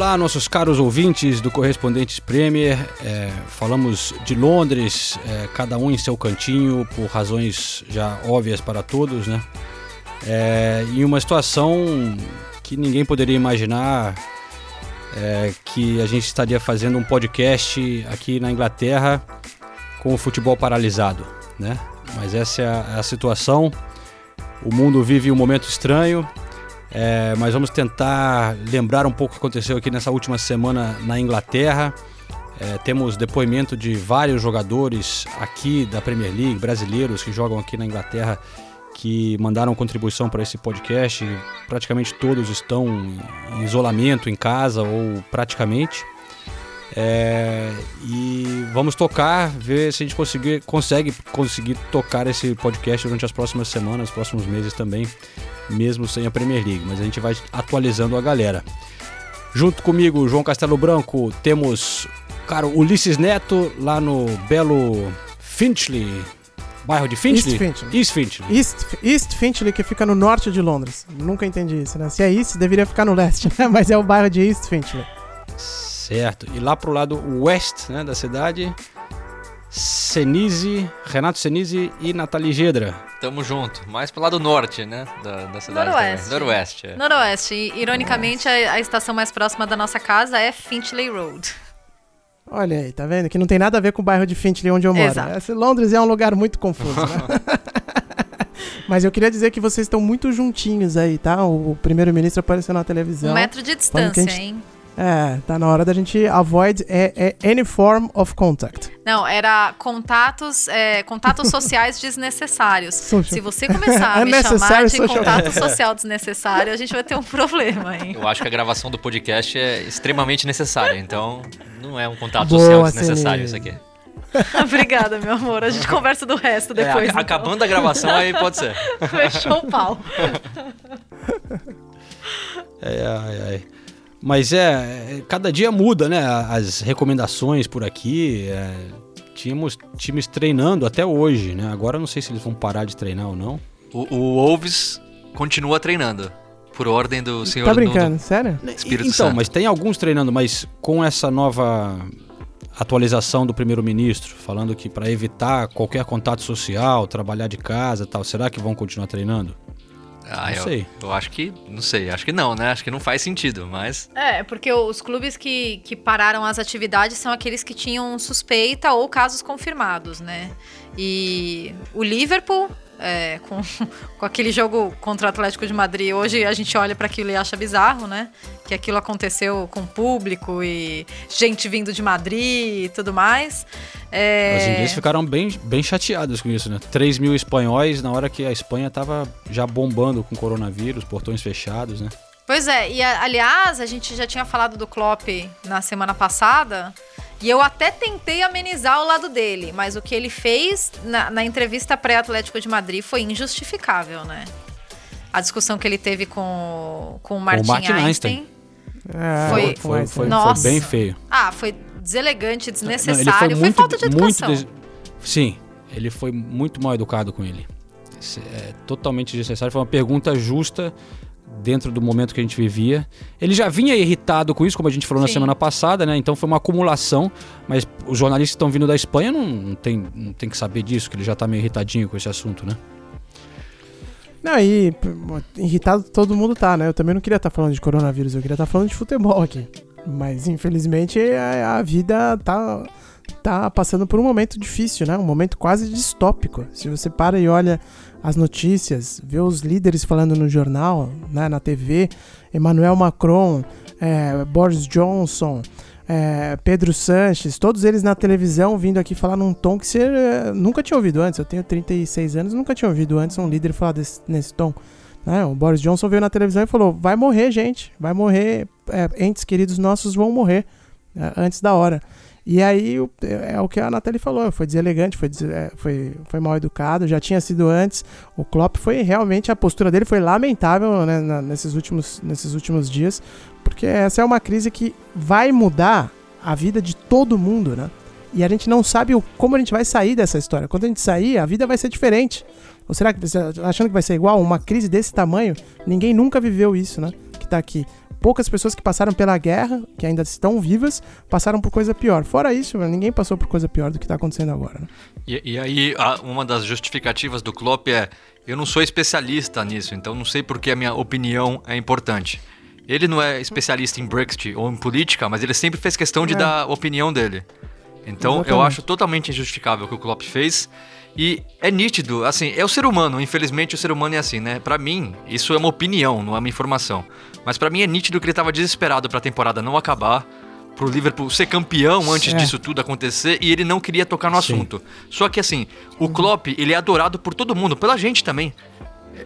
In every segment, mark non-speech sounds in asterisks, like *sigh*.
Olá, nossos caros ouvintes do Correspondentes Premier. É, falamos de Londres, é, cada um em seu cantinho, por razões já óbvias para todos, né? É, em uma situação que ninguém poderia imaginar é, que a gente estaria fazendo um podcast aqui na Inglaterra com o futebol paralisado, né? Mas essa é a, a situação. O mundo vive um momento estranho. É, mas vamos tentar lembrar um pouco o que aconteceu aqui nessa última semana na Inglaterra. É, temos depoimento de vários jogadores aqui da Premier League, brasileiros que jogam aqui na Inglaterra, que mandaram contribuição para esse podcast. Praticamente todos estão em isolamento em casa ou praticamente. É, e vamos tocar, ver se a gente conseguir, consegue conseguir tocar esse podcast durante as próximas semanas, os próximos meses também, mesmo sem a Premier League. Mas a gente vai atualizando a galera. Junto comigo, João Castelo Branco, temos cara, Ulisses Neto lá no belo Finchley. Bairro de Finchley? East Finchley. East Finchley. East, East Finchley, que fica no norte de Londres. Nunca entendi isso, né? Se é East, deveria ficar no leste, *laughs* né? Mas é o bairro de East Finchley. Certo. E lá pro lado west né, da cidade, Senise, Renato Senise e Nathalie Gedra. Tamo junto. Mais pro lado norte, né? Da, da cidade Noroeste. também. Noroeste. É. Noroeste. E, ironicamente, a, a estação mais próxima da nossa casa é Finchley Road. Olha aí, tá vendo? Que não tem nada a ver com o bairro de Finchley onde eu moro. Exato. Esse Londres é um lugar muito confuso, né? *laughs* Mas eu queria dizer que vocês estão muito juntinhos aí, tá? O, primeiro-ministro apareceu na televisão. Um metro de distância, gente- hein? É, tá na hora da gente avoid é, é, any form of contact. Não, era contatos, é, contatos *laughs* sociais desnecessários. Social. Se você começar a *laughs* me chamar Unnecessary de social. contato *laughs* social desnecessário, a gente vai ter um problema, hein? Eu acho que a gravação do podcast é extremamente necessária, então não é um contato Boa, social desnecessário isso aqui. Obrigada, meu amor. A gente conversa do resto É, depois. ac- então. acabando a gravação aí pode ser. Fechou o pau. É, ai, ai. Mas é, é, cada dia muda, né? As recomendações por aqui. é, tínhamos times treinando até hoje, né? Agora eu não sei se eles vão parar de treinar ou não. O, o Wolves continua treinando. Por ordem do senhor tá Nuno. brincando? Sério? Espírito então, Santo. mas tem alguns treinando, mas com essa nova atualização do primeiro-ministro, falando que para evitar qualquer contato social, trabalhar de casa e tal, será que vão continuar treinando? Ah, Não eu, sei. eu acho que. Não sei, acho que não, né? Acho que não faz sentido, mas. É, porque os clubes que, que pararam as atividades são aqueles que tinham suspeita ou casos confirmados, né? E o Liverpool, é, com, *laughs* com aquele jogo contra o Atlético de Madrid, hoje a gente olha para aquilo e acha bizarro, né? Que aquilo aconteceu com público e gente vindo de Madrid e tudo mais. É, Os ingleses ficaram bem, bem chateados com isso, né? 3 mil espanhóis na hora que a Espanha tava já bombando com coronavírus, portões fechados, né? Pois é, e aliás, a gente já tinha falado do Klopp na semana passada, e eu até tentei amenizar o lado dele, mas o que ele fez na, na entrevista pré-Atlético de Madrid foi injustificável, né? A discussão que ele teve com, com o Martin, Martin Einstein. Einstein. É, Foi- Foi, foi, Nossa. foi bem feio. Ah, foi deselegante, Não, desnecessário, foi, falta de educação. des- Sim, ele foi muito mal educado com ele. É totalmente desnecessário. Foi uma pergunta justa dentro do momento que a gente vivia. Ele já vinha irritado com isso, como a gente falou na Sim. semana passada, né? Então foi uma acumulação. Mas os jornalistas que estão vindo da Espanha não, não, tem, não tem que saber disso, que ele já tá meio irritadinho com esse assunto, né? Não, e irritado todo mundo tá, né? Eu também não queria estar falando de coronavírus, eu queria estar falando de futebol aqui. Mas infelizmente a, a vida tá, tá passando por um momento difícil, né? Um momento quase distópico. Se você para e olha as notícias, vê os líderes falando no jornal, né, na TV, Emmanuel Macron, é, Boris Johnson, é, Pedro Sanches, todos eles na televisão vindo aqui falar num tom que você é, nunca tinha ouvido antes. Eu tenho 36 anos, nunca tinha ouvido antes um líder falar desse- nesse tom. né? o Boris Johnson veio na televisão e falou: vai morrer, gente, vai morrer, é, entes queridos nossos vão morrer é, antes da hora. E aí o- é o que a Nathalie falou, foi deselegante, foi, é, foi, foi mal educado, já tinha sido antes. O Klopp foi realmente, a postura dele foi lamentável né, nesses, últimos, nesses últimos dias, porque essa é uma crise que vai mudar a vida de todo mundo, né? E a gente não sabe o, como a gente vai sair dessa história. Quando a gente sair, a vida vai ser diferente. Ou será que achando que vai ser igual? Uma crise desse tamanho? Ninguém nunca viveu isso, né? Que tá aqui. Poucas pessoas que passaram pela guerra, que ainda estão vivas, passaram por coisa pior. Fora isso, ninguém passou por coisa pior do que tá acontecendo agora, né? E, e aí, uma das justificativas do Klopp é: eu não sou especialista nisso, então não sei porque a minha opinião é importante. Ele não é especialista em Brexit ou em política, mas ele sempre fez questão de É. dar a opinião dele. Então, eu Exatamente. acho totalmente injustificável o que o Klopp fez. E é nítido, assim, é o ser humano, infelizmente o ser humano é assim, né? Pra mim, isso é uma opinião, não é uma informação. Mas pra mim é nítido que ele tava desesperado pra temporada não acabar, pro Liverpool ser campeão antes É. disso tudo acontecer e ele não queria tocar no Sim. assunto. Só que assim, o Klopp, ele é adorado por todo mundo, pela gente também.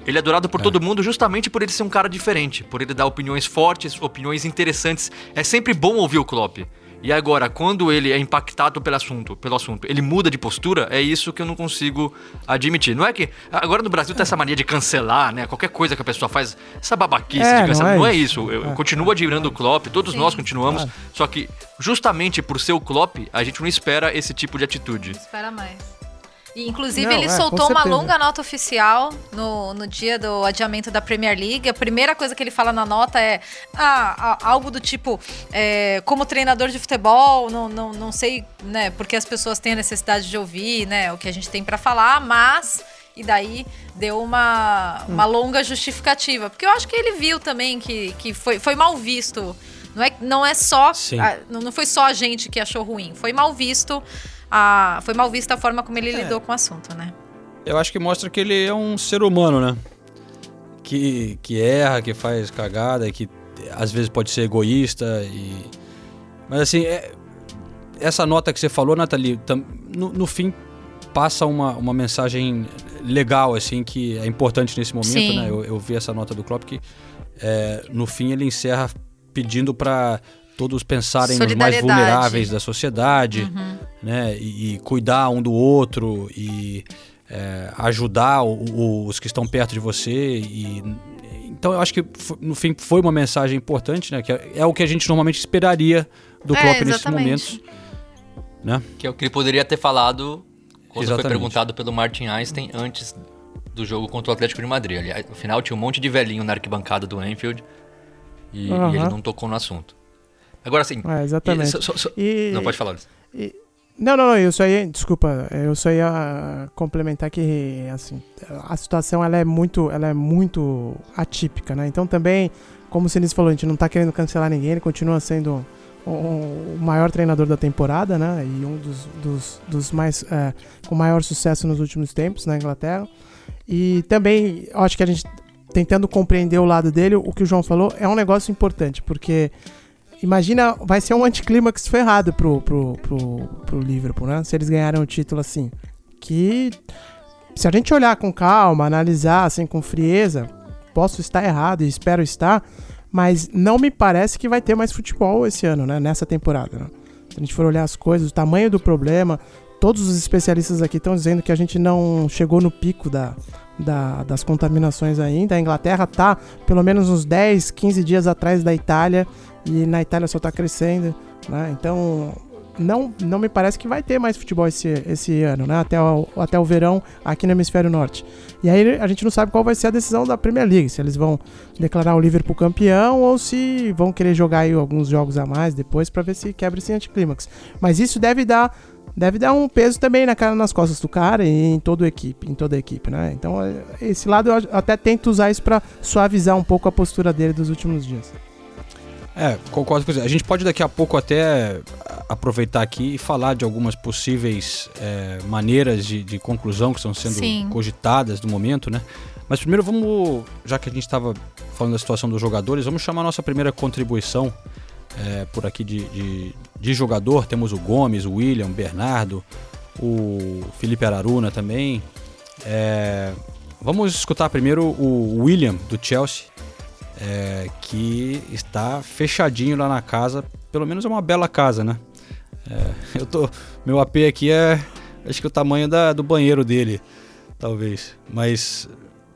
Ele é adorado por todo mundo justamente por ele ser um cara diferente, por ele dar opiniões fortes, opiniões interessantes. É sempre bom ouvir o Klopp. E agora, quando ele é impactado pelo assunto, pelo assunto, ele muda de postura, é isso que eu não consigo admitir. Não é que agora no Brasil tem essa mania de cancelar, né? Qualquer coisa que a pessoa faz, essa babaquice É, de não cancelar, é não é isso. isso. Eu, eu É. continuo admirando o Klopp, todos Sim. nós continuamos, Claro. só que justamente por ser o Klopp, a gente não espera esse tipo de atitude. Espera mais. E, inclusive, Não, ele é, soltou uma longa nota oficial no, no dia do adiamento da Premier League. A primeira coisa que ele fala na nota é ah, algo do tipo, é, como treinador de futebol, não, não, não sei né, porque as pessoas têm a necessidade de ouvir né, o que a gente tem pra falar, mas. E daí deu uma, uma longa justificativa. Porque eu acho que ele viu também que, que foi, foi mal visto. Não é, não é só. A- não não foi só a gente que achou ruim. Foi mal visto. A, foi mal vista a forma como ele lidou com o assunto, né? Eu acho que mostra que ele é um ser humano, né? Que, que erra, que faz cagada, que às vezes pode ser egoísta e... Mas assim, é- essa nota que você falou, Nathalie, tam- no, no fim passa uma, uma mensagem legal, assim, que é importante nesse momento, Sim. né? Eu, eu vi essa nota do Klopp que é, no fim ele encerra pedindo para todos pensarem nos mais vulneráveis da sociedade, né? E, e cuidar um do outro e é, ajudar o- o- os que estão perto de você e então eu acho que no fim foi uma mensagem importante, né? Que é, é o que a gente normalmente esperaria do É, Klopp nesses momentos, né? Que é o que ele poderia ter falado quando Exatamente. foi perguntado pelo Martin Einstein antes do jogo contra o Atlético de Madrid. Aliás, no final tinha um monte de velhinho na arquibancada do Anfield e, e Aham. ele não tocou no assunto. Agora assim. É, exatamente. e- só- só- E- Não, pode falar. Luiz. Não, não, não, eu só ia, desculpa, eu só ia complementar que, assim, a situação ela é muito, ela é muito atípica, né? Então também, como o Sinistro falou, a gente não tá querendo cancelar ninguém, ele continua sendo o, o maior treinador da temporada, né? E um dos, dos, dos mais, é, com maior sucesso nos últimos tempos na Inglaterra. E também, eu acho que a gente, tentando compreender o lado dele, o que o João falou é um negócio importante, porque Imagina, vai ser um anticlímax ferrado pro, pro, pro, pro Liverpool, né? Se eles ganharem o título assim. Que, se a gente olhar com calma, analisar assim com frieza, posso estar errado e espero estar, mas não me parece que vai ter mais futebol esse ano, né? Nessa temporada, né? Se a gente for olhar as coisas, o tamanho do problema, todos os especialistas aqui estão dizendo que a gente não chegou no pico da, da- das contaminações ainda. A Inglaterra tá pelo menos uns 10, 15 dias atrás da Itália e na Itália só tá crescendo, né? Então, não, não me parece que vai ter mais futebol esse, esse ano, né? Até o, até o verão aqui no Hemisfério Norte. E aí a gente não sabe qual vai ser a decisão da Premier League, se eles vão declarar o Liverpool campeão ou se vão querer jogar aí alguns jogos a mais depois para ver se quebra esse anticlímax. Mas isso deve dar deve dar um peso também na cara, nas costas do cara e em toda a equipe, em toda a equipe, né? Então, é, esse lado eu até tento usar isso para suavizar um pouco a postura dele dos últimos dias. É, concordo com você. A gente pode daqui a pouco até aproveitar aqui e falar de algumas possíveis é, maneiras de, de conclusão que estão sendo Sim. cogitadas no momento, né? Mas primeiro vamos, já que a gente estava falando da situação dos jogadores, vamos chamar a nossa primeira contribuição é, por aqui de, de, de jogador. Temos o Gomes, o William, o Bernardo, o Felipe Araruna também. É, vamos escutar primeiro o William, do Chelsea, é, que está fechadinho lá na casa pelo menos é uma bela casa, né? É, *laughs* eu tô, meu AP aqui é, acho que o tamanho da, do banheiro dele, talvez. Mas,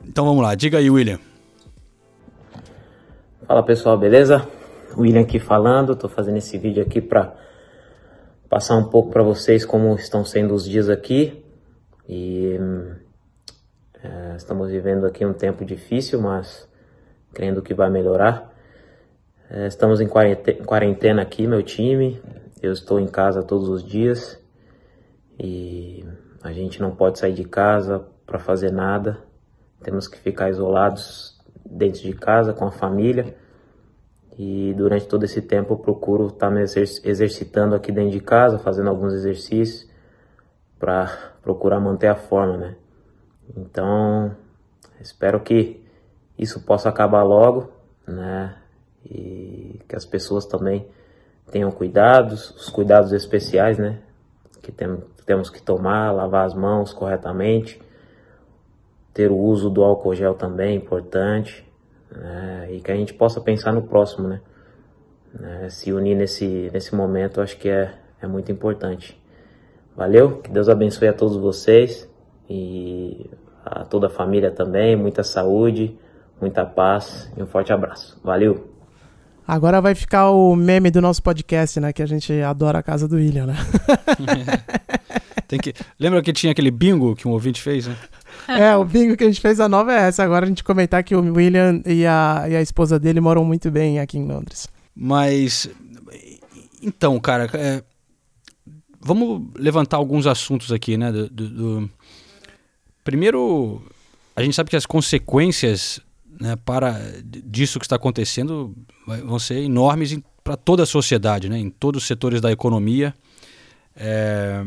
então vamos lá, diga aí, William. Fala pessoal, beleza? William aqui falando, tô fazendo esse vídeo aqui para passar um pouco para vocês como estão sendo os dias aqui. E é, estamos vivendo aqui um tempo difícil, mas crendo que vai melhorar. É, estamos em quarentena, aqui, meu time. Eu estou em casa todos os dias e a gente não pode sair de casa para fazer nada. Temos que ficar isolados dentro de casa com a família. E durante todo esse tempo eu procuro estar tá me exercitando aqui dentro de casa, fazendo alguns exercícios para procurar manter a forma, né? Então, espero que isso possa acabar logo, né? E que as pessoas também tenham cuidados, os cuidados especiais, né? Que tem, temos que tomar, lavar as mãos corretamente, ter o uso do álcool gel também é importante, né? e que a gente possa pensar no próximo, né? né? Se unir nesse, nesse momento, acho que é, é muito importante. Valeu, que Deus abençoe a todos vocês e a toda a família também, muita saúde, muita paz e um forte abraço. Valeu! Agora vai ficar o meme do nosso podcast, né? Que a gente adora a casa do William, né? *laughs* Tem que... Lembra que tinha aquele bingo que um ouvinte fez, né? É, o bingo que a gente fez, a nova é essa. Agora a gente comentar que o William e a, e a esposa dele moram muito bem aqui em Londres. Mas, então, cara, é, vamos levantar alguns assuntos aqui, né? Do, do, do... Primeiro, a gente sabe que as consequências né, para disso que está acontecendo vão ser enormes para toda a sociedade, né, em todos os setores da economia. É,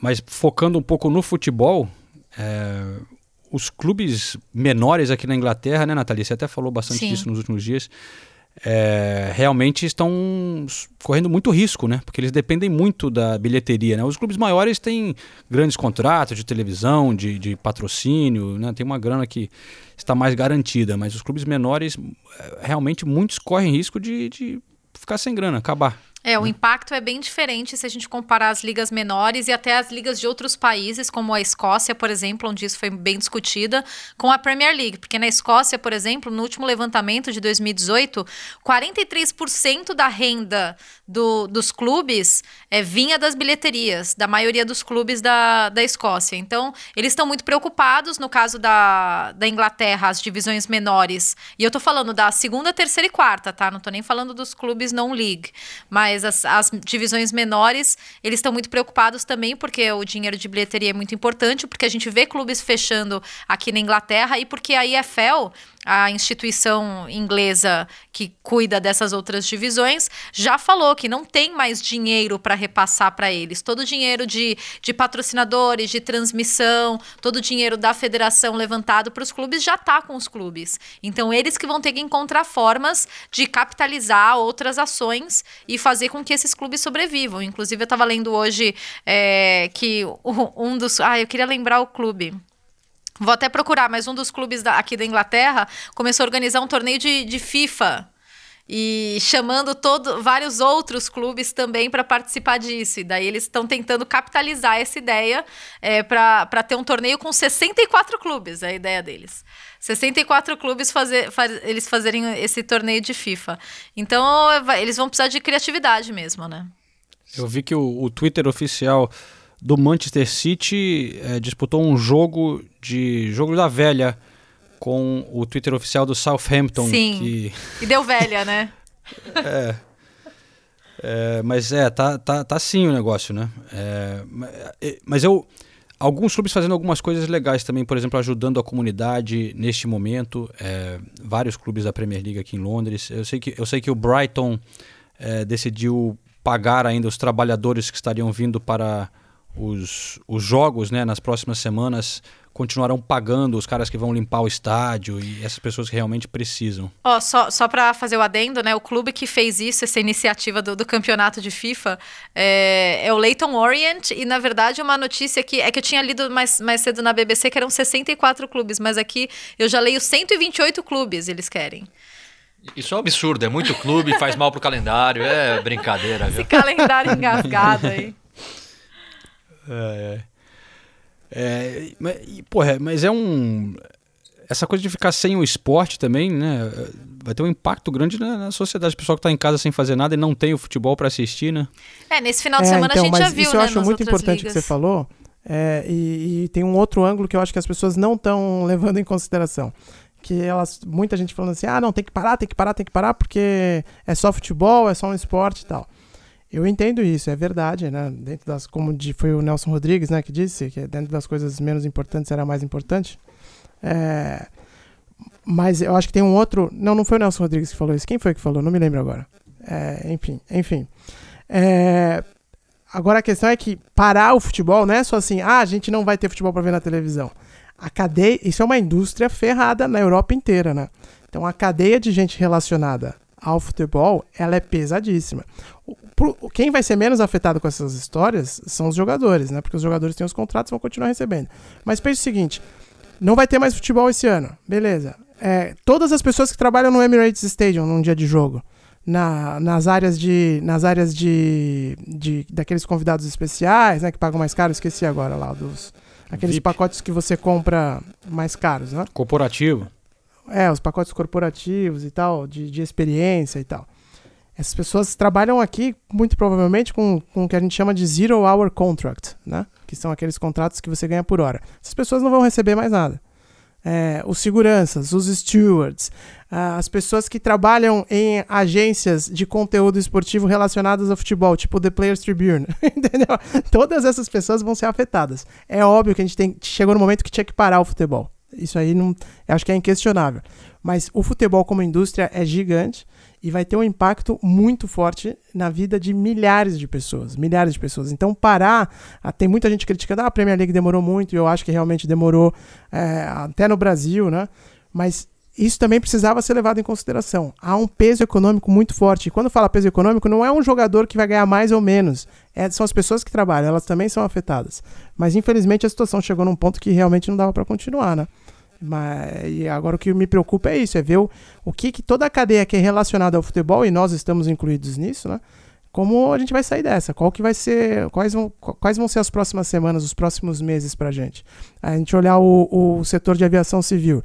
mas focando um pouco no futebol, é, os clubes menores aqui na Inglaterra, né, Nathalie? Você até falou bastante Sim. disso nos últimos dias. É, realmente estão correndo muito risco, né? Porque eles dependem muito da bilheteria, né? Os clubes maiores têm grandes contratos de televisão, de, de patrocínio, né? Tem uma grana que está mais garantida, mas os clubes menores, é, realmente, muitos correm risco de, de ficar sem grana, acabar. É, o impacto é bem diferente se a gente comparar as ligas menores e até as ligas de outros países, como a Escócia, por exemplo, onde isso foi bem discutida, com a Premier League. Porque na Escócia, por exemplo, no último levantamento de 2018, 43% da renda do, dos clubes é, vinha das bilheterias, da maioria dos clubes da, da Escócia. Então, eles estão muito preocupados, no caso da, da Inglaterra, as divisões menores. E eu tô falando da segunda, terceira e quarta, tá? Não tô nem falando dos clubes não-league. Mas mas as, as divisões menores, eles estão muito preocupados também, porque o dinheiro de bilheteria é muito importante, porque a gente vê clubes fechando aqui na Inglaterra e porque a IFL a instituição inglesa que cuida dessas outras divisões, já falou que não tem mais dinheiro para repassar para eles. Todo o dinheiro de, de patrocinadores, de transmissão, todo o dinheiro da federação levantado para os clubes já está com os clubes. Então, eles que vão ter que encontrar formas de capitalizar outras ações e fazer com que esses clubes sobrevivam. Inclusive, eu estava lendo hoje é, que um dos. Ah, eu queria lembrar o clube. Vou até procurar, mas um dos clubes da, aqui da Inglaterra começou a organizar um torneio de, de FIFA e chamando todo, vários outros clubes também para participar disso. E daí eles estão tentando capitalizar essa ideia é, para ter um torneio com 64 clubes, é a ideia deles. 64 clubes fazer, faz, eles fazerem esse torneio de FIFA. Então eles vão precisar de criatividade mesmo, né? Eu vi que o, o Twitter oficial do Manchester City é, disputou um jogo de jogo da velha com o Twitter oficial do Southampton. Sim. Que... E deu velha, né? *laughs* é. é. Mas é, tá, tá, tá sim o negócio, né? É, mas eu. Alguns clubes fazendo algumas coisas legais também, por exemplo, ajudando a comunidade neste momento. É, vários clubes da Premier League aqui em Londres. Eu sei que, eu sei que o Brighton é, decidiu pagar ainda os trabalhadores que estariam vindo para os, os jogos né, nas próximas semanas continuarão pagando os caras que vão limpar o estádio e essas pessoas que realmente precisam. Ó, oh, só, só para fazer o adendo, né? O clube que fez isso, essa iniciativa do, do campeonato de FIFA, é, é, o Leighton Orient, e na verdade uma notícia que é que eu tinha lido mais, mais cedo na BBC que eram 64 clubes, mas aqui eu já leio 128 clubes eles querem. Isso é um absurdo, é muito clube, faz mal pro calendário, é brincadeira, viu? Esse calendário engasgado aí. *laughs* É, é. É, mas, e, porra, mas é um. Essa coisa de ficar sem o esporte também, né? Vai ter um impacto grande na, na sociedade. O pessoal que tá em casa sem fazer nada e não tem o futebol para assistir, né? É, nesse final de É, semana então, a gente mas já viu, isso né? eu acho nas muito importante ligas. que você falou. é, e, e tem um outro ângulo que eu acho que as pessoas não estão levando em consideração. Que elas, muita gente falando assim, ah, não, tem que parar, tem que parar, tem que parar, porque é só futebol, é só um esporte e tal. Eu entendo isso, é verdade, né? Dentro das, como de, foi o Nelson Rodrigues, né, que disse que dentro das coisas menos importantes era mais importante. É, mas eu acho que tem um outro. Não, não foi o Nelson Rodrigues que falou isso. Quem foi que falou? Não me lembro agora. É, enfim, enfim. É, agora a questão é que parar o futebol não é só assim, ah, a gente não vai ter futebol para ver na televisão. A cadeia, isso é uma indústria ferrada na Europa inteira, né? Então a cadeia de gente relacionada ao futebol, ela é pesadíssima. Quem vai ser menos afetado com essas histórias são os jogadores, né? Porque os jogadores têm os contratos e vão continuar recebendo. Mas pense o seguinte, não vai ter mais futebol esse ano, beleza. É, todas as pessoas que trabalham no Emirates Stadium num dia de jogo, na- nas áreas de. Nas áreas de, de. daqueles convidados especiais, né? Que pagam mais caro, esqueci agora lá, dos. Aqueles VIP. pacotes que você compra mais caros, né? Corporativo. É, os pacotes corporativos e tal, de, de experiência e tal. Essas pessoas trabalham aqui, muito provavelmente, com, com o que a gente chama de Zero Hour Contract, né? Que são aqueles contratos que você ganha por hora. Essas pessoas não vão receber mais nada. É, os seguranças, os stewards, as pessoas que trabalham em agências de conteúdo esportivo relacionadas ao futebol, tipo The Players Tribune, *laughs* entendeu? Todas essas pessoas vão ser afetadas. É óbvio que a gente tem, chegou no momento que tinha que parar o futebol. Isso aí não, acho que é inquestionável. Mas o futebol como indústria é gigante e vai ter um impacto muito forte na vida de milhares de pessoas, milhares de pessoas. Então parar, ah, tem muita gente criticando, ah, a Premier League demorou muito, e eu acho que realmente demorou é, até no Brasil, né? Mas isso também precisava ser levado em consideração. Há um peso econômico muito forte. E quando fala peso econômico, não é um jogador que vai ganhar mais ou menos. É, são as pessoas que trabalham, elas também são afetadas. Mas infelizmente a situação chegou num ponto que realmente não dava para continuar, né? Mas, e agora o que me preocupa é isso, é ver o, o que, que toda a cadeia que é relacionada ao futebol, e nós estamos incluídos nisso, né? Como a gente vai sair dessa? Qual que vai ser. Quais vão, quais vão ser as próximas semanas, os próximos meses pra gente? A gente olhar o, o setor de aviação civil.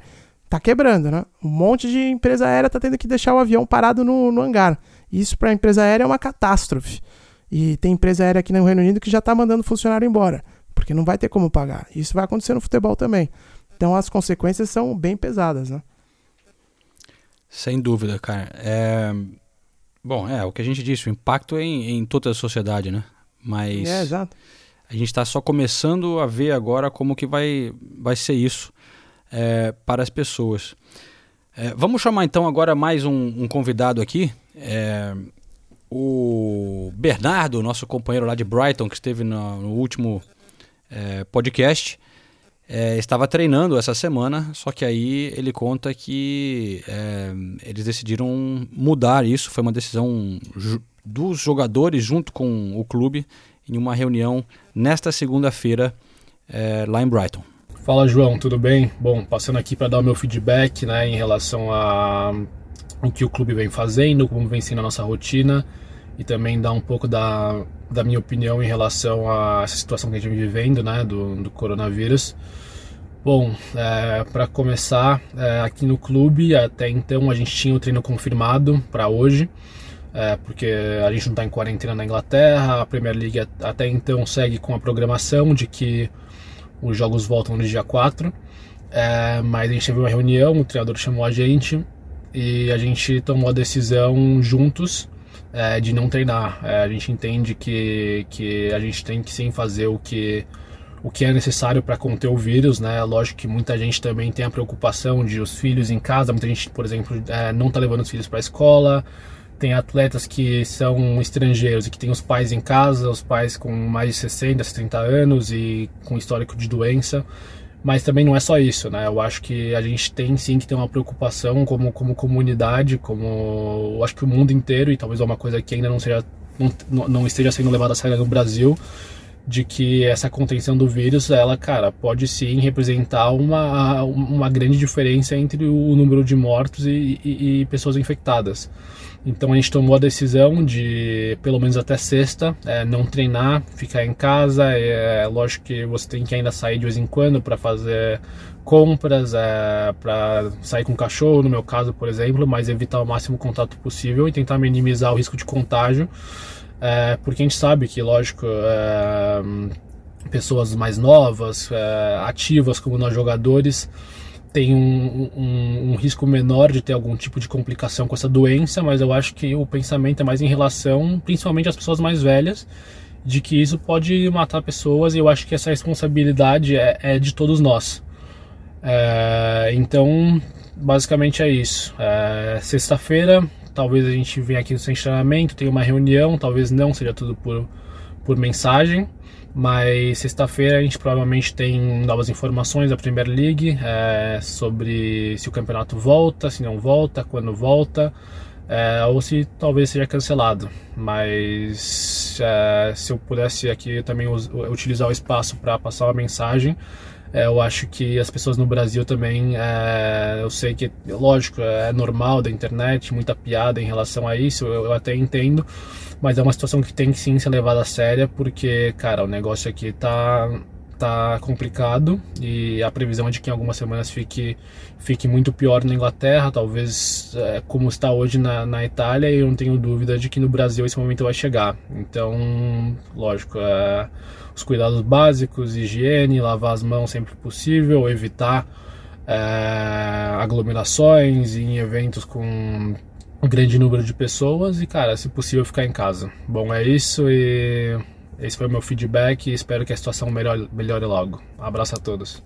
Tá quebrando, né? Um monte de empresa aérea tá tendo que deixar o avião parado no, no hangar. Isso para a empresa aérea é uma catástrofe. E tem empresa aérea aqui no Reino Unido que já tá mandando funcionário embora, porque não vai ter como pagar. Isso vai acontecer no futebol também. Então as consequências são bem pesadas, né? Sem dúvida, cara. É... Bom, é o que a gente disse, o impacto é em, em toda a sociedade, né? Mas É, exato. a gente está só começando a ver agora como que vai, vai ser isso é, para as pessoas. É, vamos chamar então agora mais um, um convidado aqui. É, o Bernardo, nosso companheiro lá de Brighton, que esteve no, no último é, podcast, é, estava treinando essa semana, só que aí ele conta que é, eles decidiram mudar isso. Foi uma decisão dos jogadores junto com o clube em uma reunião nesta segunda-feira lá em Brighton. Fala João, tudo bem? Bom, passando aqui para dar o meu feedback né, em relação a o que o clube vem fazendo, como vem sendo a nossa rotina e também dar um pouco da, da minha opinião em relação a essa situação que a gente vem vivendo né, do, do coronavírus. Bom, para começar, é, aqui no clube, até então a gente tinha o treino confirmado para hoje, é, porque a gente não está em quarentena na Inglaterra, a Premier League at- até então segue com a programação de que os jogos voltam no dia 4, é, mas a gente teve uma reunião, o treinador chamou a gente e a gente tomou a decisão juntos é, de não treinar. É, a gente entende que, que a gente tem que sim fazer o que o que é necessário para conter o vírus, né? Lógico que muita gente também tem a preocupação de os filhos em casa, muita gente, por exemplo, é, não está levando os filhos para a escola. Tem atletas que são estrangeiros e que têm os pais em casa, os pais com mais de 60, 70 anos e com histórico de doença. Mas também não é só isso, né? Eu acho que a gente tem sim que ter uma preocupação como, como comunidade, como eu acho que o mundo inteiro, e talvez é uma coisa que ainda não seja não, não esteja sendo levada a sério no Brasil, de que essa contenção do vírus, ela, cara, pode sim representar uma, uma grande diferença entre o número de mortos e, e, e pessoas infectadas. Então a gente tomou a decisão de, pelo menos até sexta, é, não treinar, ficar em casa. É lógico que você tem que ainda sair de vez em quando para fazer compras, é, para sair com o cachorro, no meu caso, por exemplo, mas evitar o máximo contato possível e tentar minimizar o risco de contágio. É, porque a gente sabe que, lógico, é, pessoas mais novas, é, ativas como nós jogadores, tem um, um, um, risco menor de ter algum tipo de complicação com essa doença, mas eu acho que o pensamento é mais em relação, principalmente às pessoas mais velhas, de que isso pode matar pessoas e eu acho que essa responsabilidade é, é de todos nós. É, então, basicamente é isso. É, Sexta-feira, talvez a gente venha aqui no de treinamento, tenha uma reunião, talvez não seja tudo por, por mensagem. Mas sexta-feira a gente provavelmente tem novas informações da Premier League é, sobre se o campeonato volta, se não volta, quando volta, é, ou se talvez seja cancelado. Mas é, se eu pudesse aqui também utilizar o espaço para passar uma mensagem, é, eu acho que as pessoas no Brasil também, é, eu sei que, lógico, é normal da internet, muita piada em relação a isso, eu, eu até entendo mas é uma situação que tem que sim ser levada a séria, porque, cara, o negócio aqui tá, tá complicado e a previsão é de que em algumas semanas fique, fique muito pior na Inglaterra, talvez é, como está hoje na, na Itália, e eu não tenho dúvida de que no Brasil esse momento vai chegar. Então, lógico, é, os cuidados básicos, higiene, lavar as mãos sempre possível, evitar é, aglomerações em eventos com grande número de pessoas e, cara, se possível, ficar em casa. Bom, é isso e esse foi o meu feedback e espero que a situação melhore, melhore logo. Abraço a todos.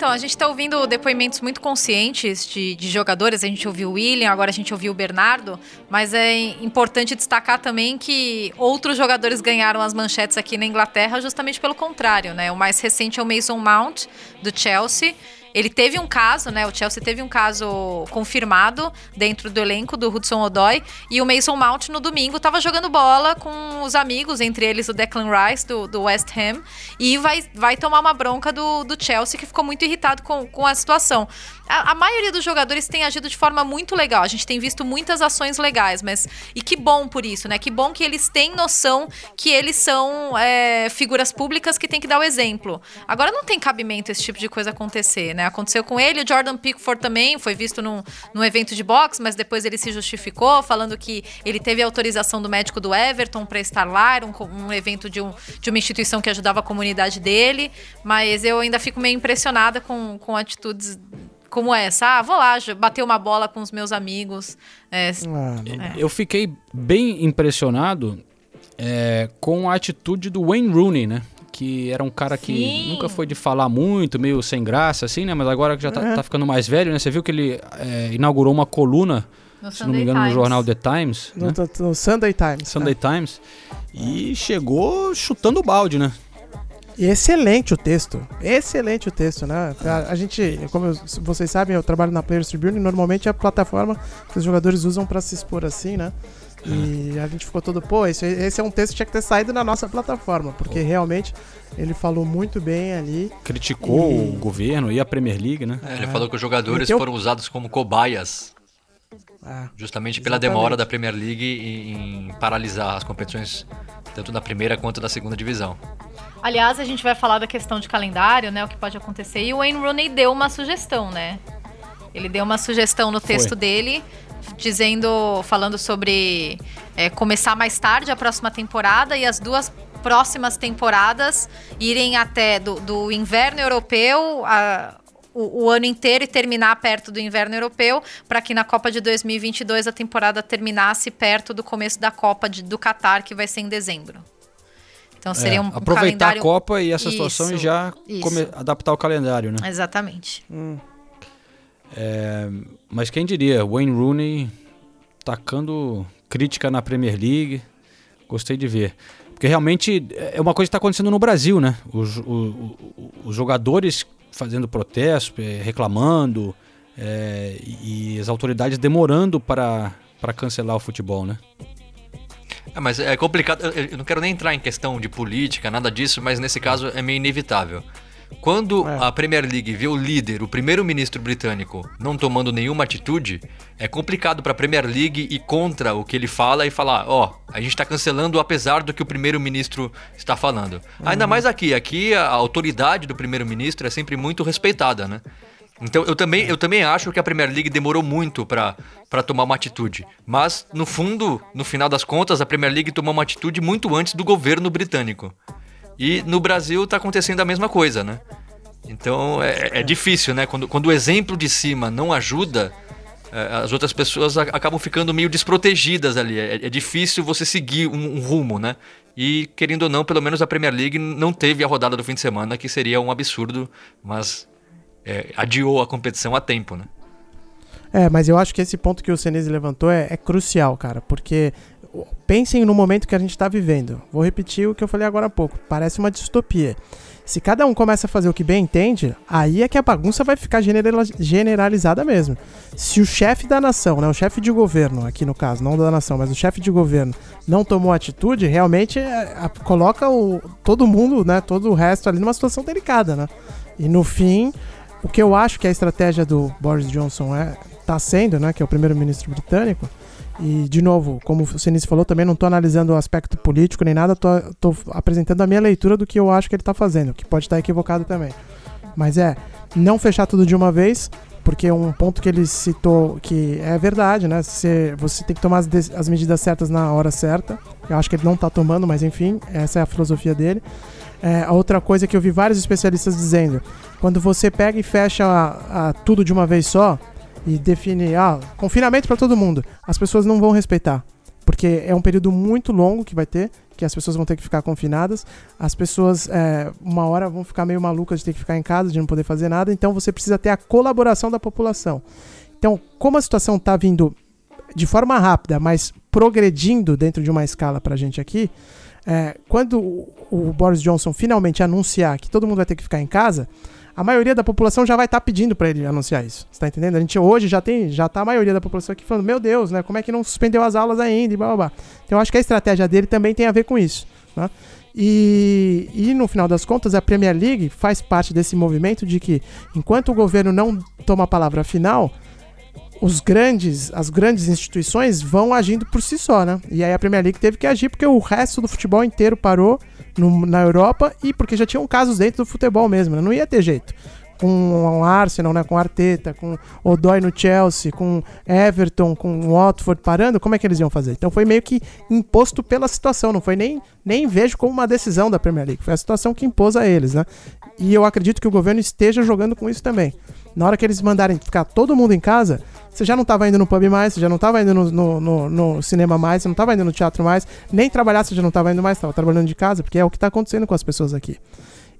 Então, a gente está ouvindo depoimentos muito conscientes de, de, jogadores. A gente ouviu o William, agora a gente ouviu o Bernardo. Mas é importante destacar também que outros jogadores ganharam as manchetes aqui na Inglaterra justamente pelo contrário, né? O mais recente é o Mason Mount, do Chelsea. Ele teve um caso, né? O Chelsea teve um caso confirmado dentro do elenco do Hudson Odoi. E o Mason Mount, no domingo, estava jogando bola com os amigos, entre eles o Declan Rice, do, do West Ham. E vai, vai tomar uma bronca do, do Chelsea, que ficou muito irritado com, com a situação a, maioria dos jogadores tem agido de forma muito legal. A gente tem visto muitas ações legais, mas. E que bom por isso, né? Que bom que eles têm noção que eles são é, figuras públicas que tem que dar o exemplo. Agora não tem cabimento esse tipo de coisa acontecer, né? Aconteceu com ele, o Jordan Pickford também foi visto num, num evento de boxe, mas depois ele se justificou, falando que ele teve autorização do médico do Everton para estar lá, era um, um evento de, um, de uma instituição que ajudava a comunidade dele. Mas eu ainda fico meio impressionada com, com atitudes como essa. Ah, vou lá bater uma bola com os meus amigos. É, ah, é. Eu fiquei bem impressionado é, com a atitude do Wayne Rooney, né? Que era um cara que Sim. nunca foi de falar muito, meio sem graça, assim, né? Mas agora que já tá, tá ficando mais velho, né? Você viu que ele é, inaugurou uma coluna, no se Sunday não me engano, Times. no jornal The Times. No, né? no Sunday Times. Sunday tá. Times. E chegou chutando o balde, né? Excelente o texto. Excelente o texto, né? A, a gente, como eu, vocês sabem, eu trabalho na Players Tribune e normalmente é a plataforma que os jogadores usam para se expor assim, né? E a gente ficou todo, pô, esse, esse é um texto que tinha que ter saído na nossa plataforma, porque realmente ele falou muito bem ali. Criticou e... o governo e a Premier League, né? É, ele falou que os jogadores então... foram usados como cobaias. Ah, justamente pela exatamente. demora da Premier League em, em paralisar as competições, tanto da primeira quanto da segunda divisão. Aliás, a gente vai falar da questão de calendário, né? O que pode acontecer. E o Wayne Rooney deu uma sugestão, né? Ele deu uma sugestão no texto Foi. dele, dizendo, falando sobre é, começar mais tarde a próxima temporada e as duas próximas temporadas irem até do, do inverno europeu a, o, o, ano inteiro e terminar perto do inverno europeu, para que na Copa de 2022 a temporada terminasse perto do começo da Copa de, do Qatar, que vai ser em dezembro. Então seria é, um, aproveitar calendário... a Copa e essa situação isso, e já come... adaptar o calendário, né? Exatamente. Hum. É, mas quem diria, Wayne Rooney tacando crítica na Premier League, gostei de ver. Porque realmente é uma coisa que está acontecendo no Brasil, né? Os, os, os jogadores fazendo protesto, é, reclamando, é, e, e as autoridades demorando para, para cancelar o futebol, né? É, mas é complicado. Eu, eu não quero nem entrar em questão de política, nada disso, mas nesse caso é meio inevitável. Quando É. a Premier League vê o líder, o primeiro-ministro britânico, não tomando nenhuma atitude, é complicado para a Premier League ir contra o que ele fala e falar: ó, a gente está cancelando apesar do que o primeiro-ministro está falando. Ainda mais aqui. Aqui a autoridade do primeiro-ministro é sempre muito respeitada, né? Então eu também, eu também acho que a Premier League demorou muito para tomar uma atitude. Mas, no fundo, no final das contas, a Premier League tomou uma atitude muito antes do governo britânico. E no Brasil tá acontecendo a mesma coisa, né? Então é, é difícil, né? Quando, quando o exemplo de cima não ajuda, é, as outras pessoas acabam ficando meio desprotegidas ali. É, é difícil você seguir um, um rumo, né? E, querendo ou não, pelo menos a Premier League não teve a rodada do fim de semana, que seria um absurdo, mas é, adiou a competição a tempo, né? É, mas eu acho que esse ponto que o Senise levantou é, é crucial, cara, porque pensem no momento que a gente tá vivendo. Vou repetir o que eu falei agora há pouco. Parece uma distopia. Se cada um começa a fazer o que bem entende, aí é que a bagunça vai ficar generalizada mesmo. Se o chefe da nação, né, o chefe de governo, aqui no caso, não da nação, mas o chefe de governo não tomou atitude, realmente é, a- coloca o, todo mundo, né, todo o resto ali numa situação delicada, né? E no fim, o que eu acho que a estratégia do Boris Johnson é tá sendo, né, que é o primeiro-ministro britânico. E de novo, como o Sinise falou, também não tô analisando o aspecto político nem nada, tô apresentando a minha leitura do que eu acho que ele tá fazendo, que pode estar equivocado também. Mas é não fechar tudo de uma vez, porque um ponto que ele citou que é verdade, né? Você, você tem que tomar as, as medidas certas na hora certa. Eu acho que ele não tá tomando, mas enfim, essa é a filosofia dele. É, a outra coisa que eu vi vários especialistas dizendo, quando você pega e fecha a- a tudo de uma vez só e define, ah, confinamento para todo mundo, as pessoas não vão respeitar. Porque é um período muito longo que vai ter, que as pessoas vão ter que ficar confinadas. As pessoas, é, uma hora, vão ficar meio malucas de ter que ficar em casa, de não poder fazer nada. Então você precisa ter a colaboração da população. Então, como a situação está vindo de forma rápida, mas progredindo dentro de uma escala para a gente aqui, é, quando o, Boris Johnson finalmente anunciar que todo mundo vai ter que ficar em casa, a maioria da população já vai estar pedindo para ele anunciar isso. Você tá entendendo? A gente hoje já tem, já tá a maioria da população aqui falando, meu Deus, né? Como é que não suspendeu as aulas ainda e blá blá blá. Então eu acho que a estratégia dele também tem a ver com isso. Né? E, e no final das contas, a Premier League faz parte desse movimento de que enquanto o governo não toma a palavra final, os grandes, as grandes instituições vão agindo por si só, né? E aí a Premier League teve que agir porque o resto do futebol inteiro parou no- na Europa e porque já tinham casos dentro do futebol mesmo, né? Não ia ter jeito. Com o Arsenal, né? Com Arteta, com Odoi no Chelsea, com Everton, com Watford parando, como é que eles iam fazer? Então foi meio que imposto pela situação, não foi nem, nem vejo como uma decisão da Premier League, foi a situação que impôs a eles, né? E eu acredito que o governo esteja jogando com isso também. Na hora que eles mandarem ficar todo mundo em casa, você já não estava indo no pub mais, você já não estava indo no, no, no- no cinema mais, você não estava indo no teatro mais, nem trabalhar você já não estava indo mais, estava trabalhando de casa, porque é o que está acontecendo com as pessoas aqui.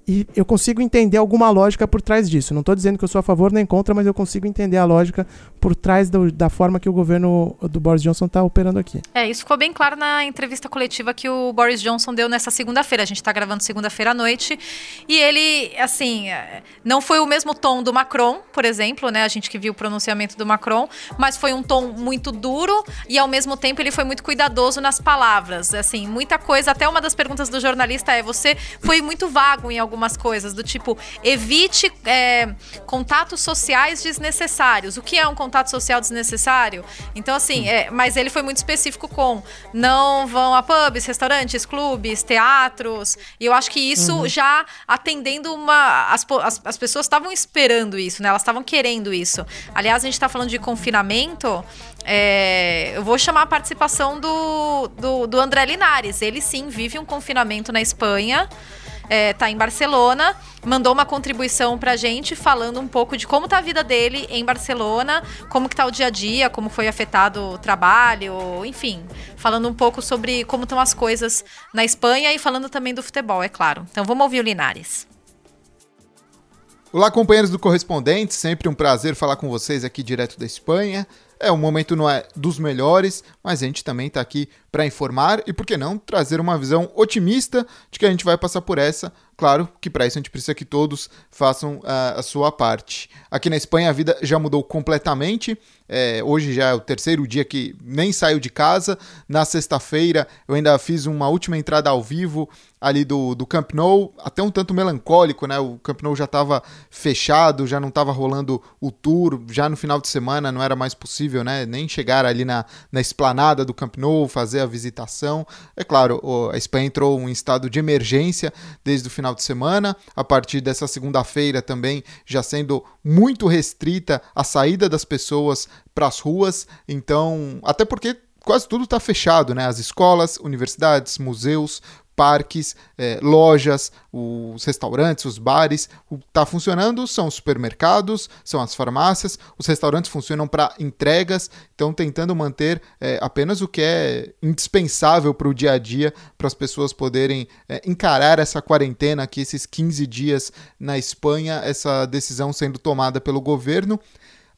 E eu consigo entender alguma lógica por trás disso. Não estou dizendo que eu sou a favor nem contra, mas eu consigo entender a lógica por trás do- da forma que o governo do Boris Johnson está operando aqui. É, isso ficou bem claro na entrevista coletiva que o Boris Johnson deu nessa segunda-feira. A gente tá gravando segunda-feira à noite. E ele, assim, é, não foi o mesmo tom do Macron, por exemplo, né? A gente que viu o pronunciamento do Macron, mas foi um tom muito duro e ao mesmo tempo ele foi muito cuidadoso nas palavras. Assim, muita coisa. Até uma das perguntas do jornalista é: você foi muito vago em algumas coisas, do tipo, evite é, contatos sociais desnecessários. O que é um contato social desnecessário? Então, assim, é, mas ele foi muito específico com não vão a pubs, restaurantes, clubes, teatros. E eu acho que isso já atendendo uma. As, as, as pessoas estavam esperando isso, né? Elas estavam querendo isso. Aliás, a gente tá falando de confinamento. é, eu vou chamar a participação do, do, do André Linares. Ele sim vive um confinamento na Espanha é, tá em Barcelona, mandou uma contribuição pra gente falando um pouco de como tá a vida dele em Barcelona, como que tá o dia a dia, como foi afetado o trabalho, enfim, falando um pouco sobre como estão as coisas na Espanha e falando também do futebol, é claro. Então vamos ouvir o Linares. Olá, companheiros do Correspondente, sempre um prazer falar com vocês aqui direto da Espanha. É, o momento não é dos melhores, mas a gente também está aqui para informar e, por que não, trazer uma visão otimista de que a gente vai passar por essa. Claro que para isso a gente precisa que todos façam uh, a sua parte. Aqui na Espanha a vida já mudou completamente. É, hoje já é o terceiro dia que nem saio de casa. Na sexta-feira eu ainda fiz uma última entrada ao vivo ali do, do Camp Nou, até um tanto melancólico, né? O Camp Nou já estava fechado, já não estava rolando o tour, já no final de semana não era mais possível, né? Nem chegar ali na, na esplanada do Camp Nou, fazer a visitação. É claro, a Espanha entrou em estado de emergência desde o final de semana, a partir dessa segunda-feira também já sendo muito restrita a saída das pessoas para as ruas, então, até porque quase tudo está fechado, né? As escolas, universidades, museus, parques, é, lojas, os restaurantes, os bares. Está funcionando são os supermercados, são as farmácias, os restaurantes funcionam para entregas, então tentando manter é, apenas o que é indispensável para o dia a dia, para as pessoas poderem é, encarar essa quarentena aqui, esses 15 dias na Espanha, essa decisão sendo tomada pelo governo.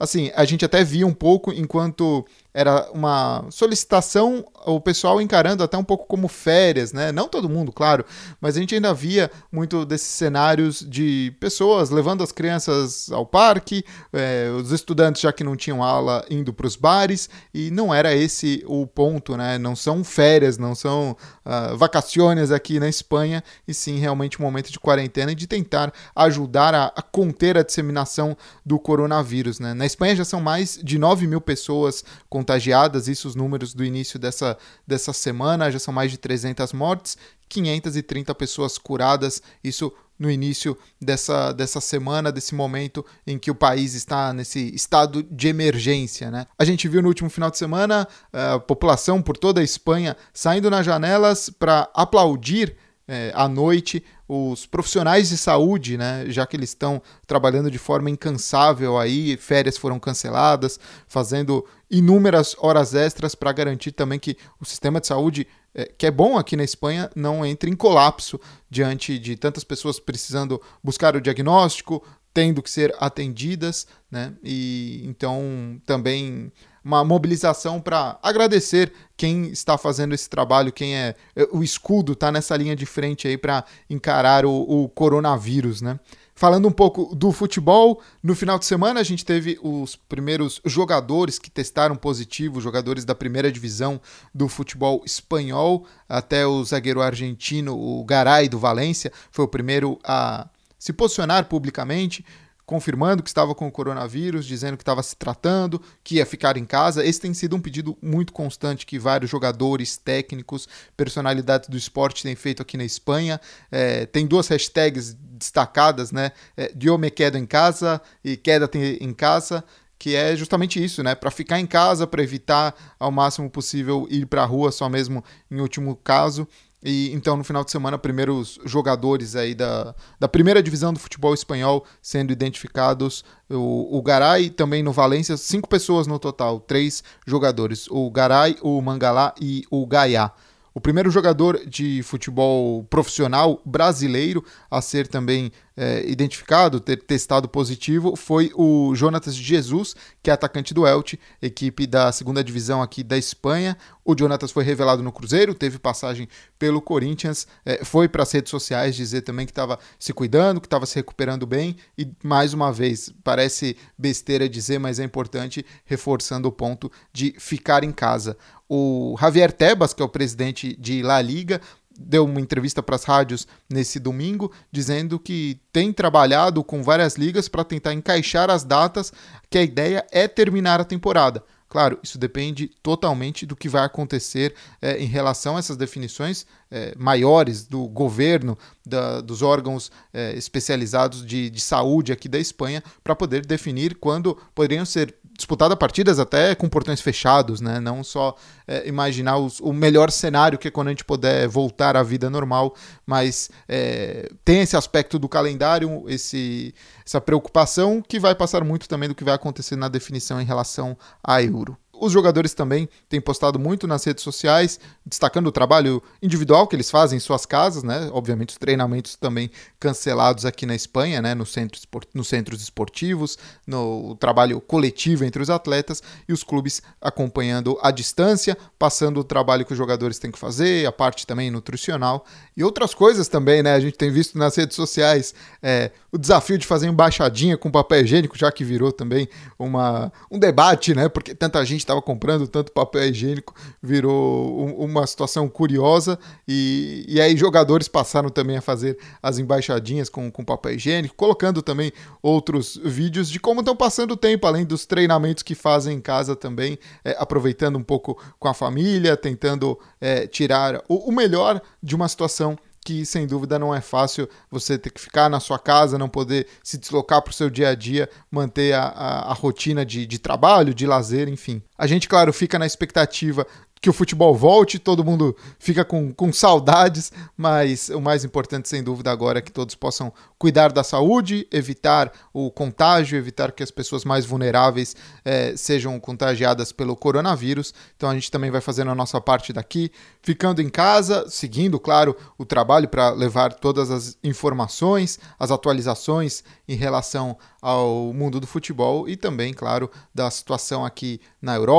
Assim, a gente até via um pouco enquanto era uma solicitação, o pessoal encarando até um pouco como férias, né? Não todo mundo, claro, mas a gente ainda via muito desses cenários de pessoas levando as crianças ao parque, é, os estudantes já que não tinham aula indo para os bares, e não era esse o ponto, né? Não são férias, não são uh, vacaciones aqui na Espanha, e sim realmente um momento de quarentena e de tentar ajudar a, a conter a disseminação do coronavírus, né? Na Espanha já são mais de 9 mil pessoas com contagiadas, isso os números do início dessa, dessa semana, já são mais de 300 mortes, 530 pessoas curadas, isso no início dessa, dessa semana, desse momento em que o país está nesse estado de emergência. Né? A gente viu no último final de semana a população por toda a Espanha saindo nas janelas para aplaudir é, à noite os profissionais de saúde, né, já que eles estão trabalhando de forma incansável aí, férias foram canceladas, fazendo inúmeras horas extras para garantir também que o sistema de saúde, é, que é bom aqui na Espanha, não entre em colapso diante de tantas pessoas precisando buscar o diagnóstico, tendo que ser atendidas, né? E então também uma mobilização para agradecer quem está fazendo esse trabalho, quem é, é o escudo, está nessa linha de frente aí para encarar o, o coronavírus, né? Falando um pouco do futebol, no final de semana a gente teve os primeiros jogadores que testaram positivo, jogadores da primeira divisão do futebol espanhol, até o zagueiro argentino, o Garay do Valência, foi o primeiro a se posicionar publicamente confirmando que estava com o coronavírus, dizendo que estava se tratando, que ia ficar em casa. Esse tem sido um pedido muito constante que vários jogadores, técnicos, personalidades do esporte têm feito aqui na Espanha. É, tem duas hashtags destacadas, né? É, quedo em casa e queda em casa que é justamente isso, né? Para ficar em casa, para evitar ao máximo possível ir para a rua, só mesmo em último caso. E então, no final de semana, primeiros jogadores aí da, da primeira divisão do futebol espanhol sendo identificados. O, o Garay também no Valência, cinco pessoas no total, três jogadores: o Garay, o Mangalá e o Gaiá. O primeiro jogador de futebol profissional brasileiro a ser também é, identificado, ter testado positivo, foi o Jonatas Jesus, que é atacante do Elche, equipe da segunda divisão aqui da Espanha. O Jonatas foi revelado no Cruzeiro, teve passagem pelo Corinthians, é, foi para as redes sociais dizer também que estava se cuidando, que estava se recuperando bem e, mais uma vez, parece besteira dizer, mas é importante, reforçando o ponto de ficar em casa. O Javier Tebas, que é o presidente de La Liga, deu uma entrevista para as rádios nesse domingo, dizendo que tem trabalhado com várias ligas para tentar encaixar as datas, que a ideia é terminar a temporada. Claro, isso depende totalmente do que vai acontecer é, em relação a essas definições é, maiores do governo, da, dos órgãos é, especializados de, de saúde aqui da Espanha, para poder definir quando poderiam ser disputada partidas até com portões fechados, né? Não só é, imaginar os, o melhor cenário que é quando a gente puder voltar à vida normal, mas é, tem esse aspecto do calendário, esse, essa preocupação que vai passar muito também do que vai acontecer na definição em relação a euro. Os jogadores também têm postado muito nas redes sociais, destacando o trabalho individual que eles fazem em suas casas, né? Obviamente os treinamentos também cancelados aqui na Espanha, né? No centro, nos centros esportivos, no trabalho coletivo entre os atletas e os clubes acompanhando à distância, passando o trabalho que os jogadores têm que fazer, a parte também nutricional e outras coisas também, né? A gente tem visto nas redes sociais é, o desafio de fazer embaixadinha com papel higiênico, já que virou também uma, um debate, né? Porque tanta gente estava comprando tanto papel higiênico, virou um, uma situação curiosa. E, e aí jogadores passaram também a fazer as embaixadinhas com, com papel higiênico, colocando também outros vídeos de como estão passando o tempo, além dos treinamentos que fazem em casa também, é, aproveitando um pouco com a família, tentando é, tirar o, o melhor de uma situação que sem dúvida não é fácil você ter que ficar na sua casa, não poder se deslocar para o seu dia a dia, manter a, a, a rotina de, de trabalho, de lazer, enfim. A gente, claro, fica na expectativa que o futebol volte, todo mundo fica com, com saudades, mas o mais importante, sem dúvida, agora é que todos possam cuidar da saúde, evitar o contágio, evitar que as pessoas mais vulneráveis eh, sejam contagiadas pelo coronavírus. Então a gente também vai fazendo a nossa parte daqui, ficando em casa, seguindo, claro, o trabalho para levar todas as informações, as atualizações em relação ao mundo do futebol e também, claro, da situação aqui na Europa,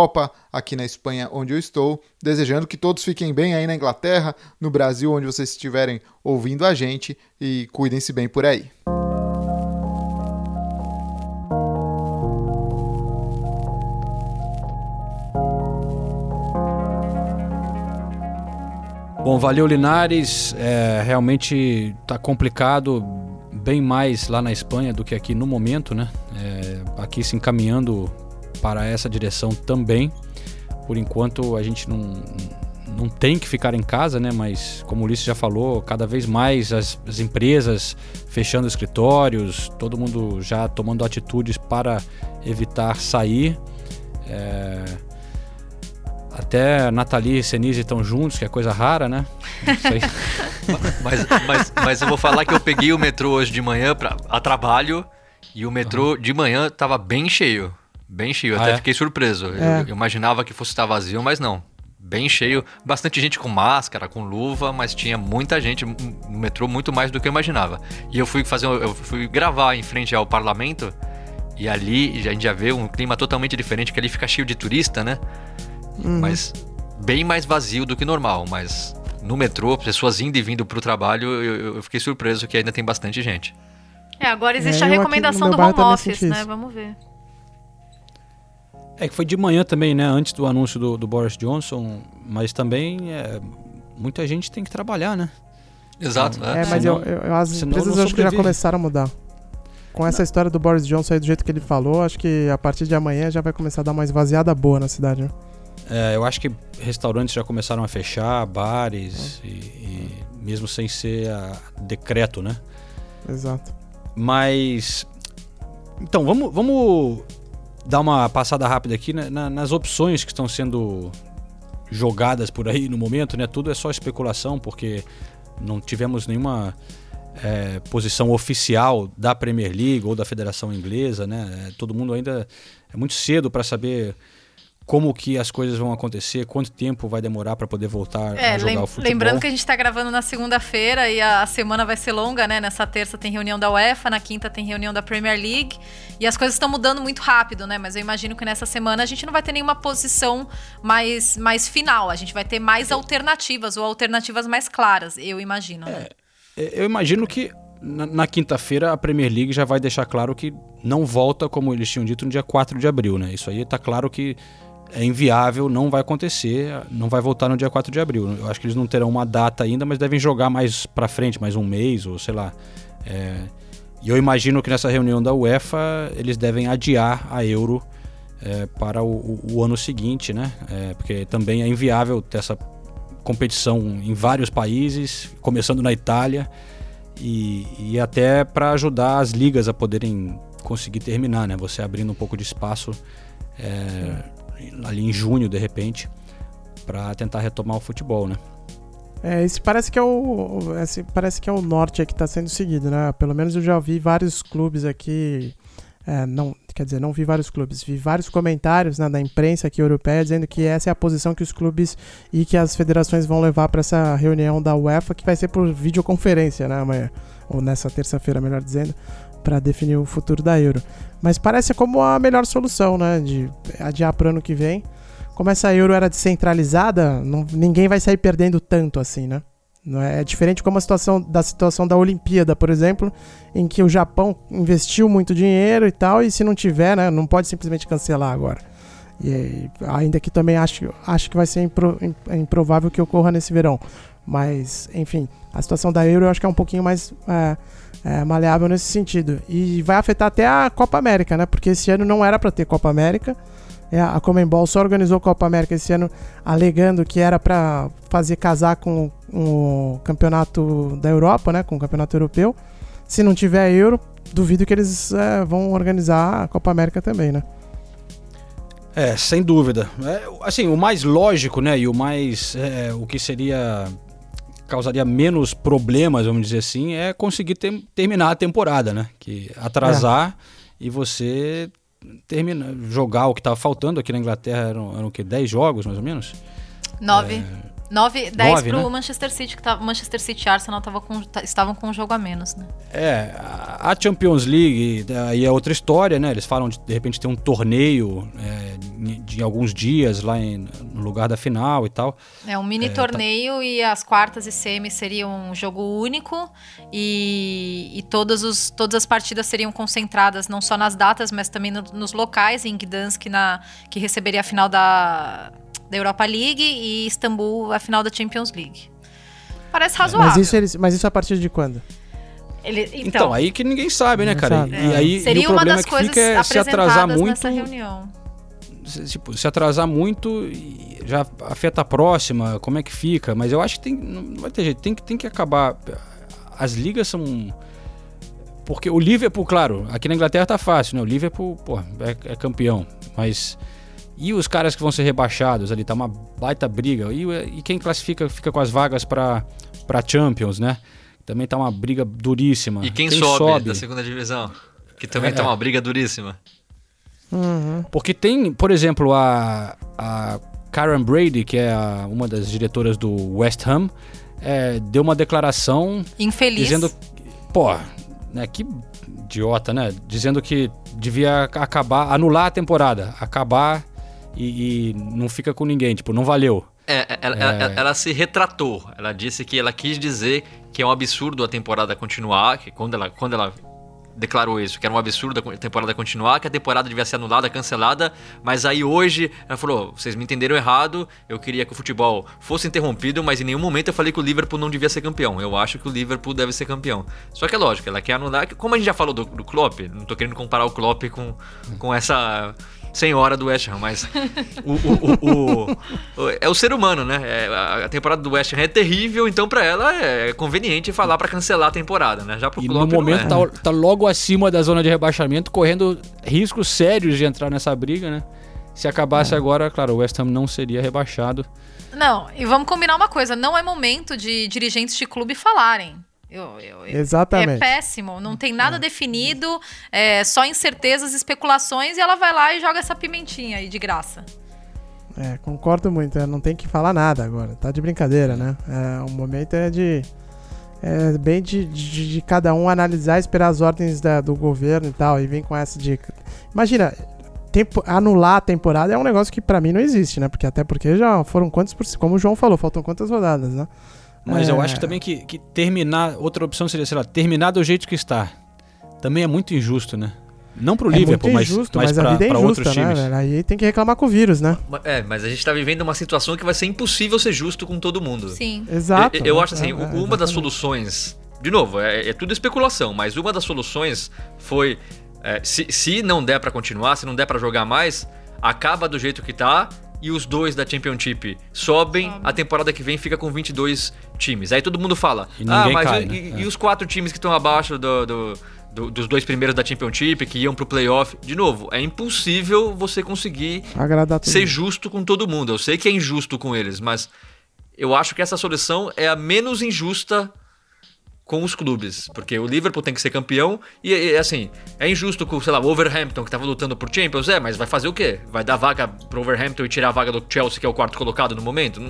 aqui na Espanha, onde eu estou. Desejando que todos fiquem bem aí na Inglaterra, no Brasil, onde vocês estiverem ouvindo a gente e cuidem-se bem por aí. Bom, valeu Linares. É, realmente está complicado, bem mais lá na Espanha do que aqui no momento, né? É, aqui se encaminhando para essa direção também. Por enquanto a gente não, não tem que ficar em casa, né? Mas como o Ulisses já falou, cada vez mais as, as empresas fechando escritórios, todo mundo já tomando atitudes para evitar sair. É, até Nathalie e Senise estão juntos, que é coisa rara, né? *laughs* mas, mas, mas eu vou falar que eu peguei o metrô hoje de manhã pra, a trabalho e o metrô uhum. de manhã estava bem cheio. Bem cheio. Ah, até é? fiquei surpreso. É. Eu, eu, imaginava que fosse estar vazio, mas não. Bem cheio. Bastante gente com máscara, com luva, mas tinha muita gente no metrô, muito mais do que eu imaginava. E eu fui fazer. Eu fui gravar em frente ao parlamento. E ali a gente já vê um clima totalmente diferente, que ali fica cheio de turista, né? Uhum. Mas bem mais vazio do que normal. Mas no metrô, pessoas indo e vindo para o trabalho, eu, eu, fiquei surpreso que ainda tem bastante gente. É, agora existe é, a recomendação do home office, né? Vamos ver. É que foi de manhã também, né? Antes do anúncio do, do Boris Johnson, mas também é, muita gente tem que trabalhar, né? Exato. É, é mas senão, eu, eu, as empresas acho que já começaram a mudar. Com essa não. história do Boris Johnson aí, do jeito que ele falou, acho que a partir de amanhã já vai começar a dar uma esvaziada boa na cidade, né? É, eu acho que restaurantes já começaram a fechar, bares, é. e, e, mesmo sem ser a decreto, né? Exato. Mas. Então, vamos, vamos dar uma passada rápida aqui né, nas opções que estão sendo jogadas por aí no momento, né? Tudo é só especulação, porque não tivemos nenhuma é, posição oficial da Premier League ou da Federação Inglesa, né? É, todo mundo ainda é muito cedo para saber como que as coisas vão acontecer, quanto tempo vai demorar para poder voltar é, a jogar o futebol. Lembrando que a gente está gravando na segunda-feira e a, a, semana vai ser longa, né? Nessa terça tem reunião da UEFA, na quinta tem reunião da Premier League e as coisas estão mudando muito rápido, né? Mas eu imagino que nessa semana a gente não vai ter nenhuma posição mais, mais final, a gente vai ter mais é. alternativas ou alternativas mais claras, eu imagino. Né? É, eu imagino que na, na quinta-feira a Premier League já vai deixar claro que não volta, como eles tinham dito, no dia 4 de abril, né? Isso aí está claro que é inviável, não vai acontecer, não vai voltar no dia 4 de abril. Eu acho que eles não terão uma data ainda, mas devem jogar mais para frente, mais um mês ou sei lá. É, e eu imagino que nessa reunião da UEFA eles devem adiar a Euro é, para o, o, o, ano seguinte, né? É, porque também é inviável ter essa competição em vários países, começando na Itália, e, e até para ajudar as ligas a poderem conseguir terminar, né? Você abrindo um pouco de espaço é, ali em junho, de repente, para tentar retomar o futebol, né? É, esse parece que é o esse parece que é o norte que está sendo seguido, né? Pelo menos eu já vi vários clubes aqui é, não, quer dizer, não vi vários clubes, vi vários comentários né, da imprensa aqui europeia dizendo que essa é a posição que os clubes e que as federações vão levar para essa reunião da UEFA, que vai ser por videoconferência, né, amanhã, ou nessa terça-feira, melhor dizendo, para definir o futuro da Euro. Mas parece como a melhor solução, né, de adiar para ano que vem. Como essa Euro era descentralizada, não, ninguém vai sair perdendo tanto assim, né? Não é, é diferente como a situação da situação da Olimpíada, por exemplo, em que o Japão investiu muito dinheiro e tal, e se não tiver, né, não pode simplesmente cancelar agora. E ainda que também acho, acho que vai ser impro, improvável que ocorra nesse verão. Mas, enfim, a situação da Euro eu acho que é um pouquinho mais é, é, maleável nesse sentido. E vai afetar até a Copa América, né? Porque esse ano não era para ter Copa América. É, a Comembol só organizou a Copa América esse ano alegando que era para fazer casar com o campeonato da Europa, né, com o campeonato europeu. Se não tiver Euro, duvido que eles é, vão organizar a Copa América também, né? É, sem dúvida. É, assim, o mais lógico, né, e o mais, é, o que seria causaria menos problemas, vamos dizer assim, é conseguir ter, terminar a temporada, né? Que atrasar é. e você termina, jogar o que estava faltando aqui na Inglaterra eram, eram o quê? 10 jogos, mais ou menos? Nove. É... 9, 10 para o né? Manchester City, que tá, Manchester City e Arsenal tava com, estavam com um jogo a menos, né? É, a Champions League aí é outra história, né? Eles falam de, de repente ter um torneio é, de alguns dias lá em, no lugar da final e tal. É um mini é, tá torneio tá... e as quartas e semis seriam um jogo único e, e todos os, todas as partidas seriam concentradas não só nas datas, mas também no, nos locais, em Gdansk, na, que receberia a final da da Europa League e Istambul a final da Champions League. Parece razoável. Mas isso, eles, mas isso a partir de quando? Ele, então, então, aí que ninguém sabe, né, cara? Sabe. E, aí Seria e o problema é que fica é se atrasar muito. Nessa reunião. Se, tipo, se atrasar muito, já afeta a próxima, como é que fica? Mas eu acho que tem, não vai ter jeito, tem, tem que acabar. As ligas são. Porque o Liverpool, claro, aqui na Inglaterra tá fácil, né? O Liverpool, pô, é, é campeão. Mas e os caras que vão ser rebaixados ali, tá uma baita briga. E, e quem classifica fica com as vagas para Champions, né? Também tá uma briga duríssima. E quem, quem sobe, sobe, da segunda divisão? Que também é, tá uma briga duríssima. Uhum. Porque tem, por exemplo, a, a Karen Brady, que é a, uma das diretoras do West Ham, é, deu uma declaração. Infeliz. Dizendo. Pô, né, que idiota, né? Dizendo que devia acabar, anular a temporada, acabar e, e não fica com ninguém, tipo, não valeu. É, ela, é... Ela, ela, se retratou. Ela disse que ela quis dizer que é um absurdo a temporada continuar, que quando ela, quando ela declarou isso, que era um absurdo a temporada continuar, que a temporada devia ser anulada, cancelada, mas aí hoje ela falou: vocês me entenderam errado, eu queria que o futebol fosse interrompido, mas em nenhum momento eu falei que o Liverpool não devia ser campeão. Eu acho que o Liverpool deve ser campeão. Só que é lógico, ela quer anular, como a gente já falou do, do Klopp, não tô querendo comparar o Klopp com, com essa senhora do West Ham, mas o, o, o, é o ser humano, né? É, a temporada do West Ham é terrível, então para ela é conveniente falar para cancelar a temporada, né? Já pro e no momento é. tá, tá, logo acima da zona de rebaixamento, correndo riscos sérios de entrar nessa briga, né? Se acabasse é. agora, claro, o West Ham não seria rebaixado. Não, e vamos combinar uma coisa, não é momento de dirigentes de clube falarem. Eu, eu, Exatamente. É péssimo, não tem nada é. definido, é só incertezas, especulações, e ela vai lá e joga essa pimentinha aí de graça. É, concordo muito, é, não tem que falar nada agora, tá de brincadeira, né? É, o momento é de. É bem de, de, de cada um analisar, esperar as ordens da, do governo e tal, e vem com essa dica. Imagina, tempo, anular a temporada é um negócio que para mim não existe, né? Porque até porque já foram quantos por como o João falou, faltam quantas rodadas, né? Mas é. eu acho que também que, que terminar, outra opção seria, sei lá, terminar do jeito que está. Também é muito injusto, né? Não pro é Liverpool, mas, injusto, mas, mas pra, a vida é injusta, outros né, times. Velho? Aí tem que reclamar com o vírus, né? É, mas a gente tá vivendo uma situação que vai ser impossível ser justo com todo mundo. Sim. Exato. Eu, eu acho assim, é, uma exatamente. das soluções. De novo, é, é, tudo especulação, mas uma das soluções foi. É, se, se não der para continuar, se não der para jogar mais, acaba do jeito que tá e os dois da Championship sobem, Sobe. a temporada que vem fica com 22 times. Aí todo mundo fala: ah, mas cai, e, né? e, é. e, os quatro times que estão abaixo do, do, do, dos dois primeiros da Championship, que iam pro playoff? De novo, é impossível você conseguir ser justo com todo mundo. Eu sei que é injusto com eles, mas eu acho que essa solução é a menos injusta com os clubes, porque o Liverpool tem que ser campeão e, e, assim, é injusto com, sei lá, o Wolverhampton que tava lutando por Champions, é, mas vai fazer o quê? Vai dar vaga pro Wolverhampton e tirar a vaga do Chelsea, que é o quarto colocado no momento?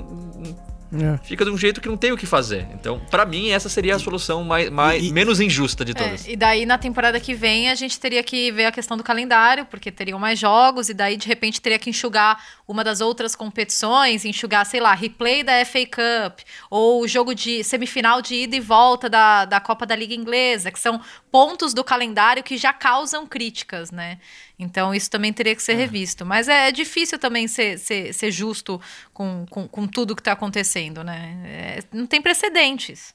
É. Fica de um jeito que não tem o que fazer. Então, para mim, essa seria a solução mais, mais e, menos injusta de é, todas. É, e daí, na temporada que vem, a gente teria que ver a questão do calendário, porque teriam mais jogos, e daí, de repente, teria que enxugar uma das outras competições, enxugar, sei lá, replay da FA Cup, ou o jogo de semifinal de ida e volta da, da Copa da Liga Inglesa, que são pontos do calendário que já causam críticas, né? Então, isso também teria que ser é. revisto. Mas é, é, difícil também ser, ser, ser justo com, com, com, tudo que está acontecendo, né? É, não tem precedentes.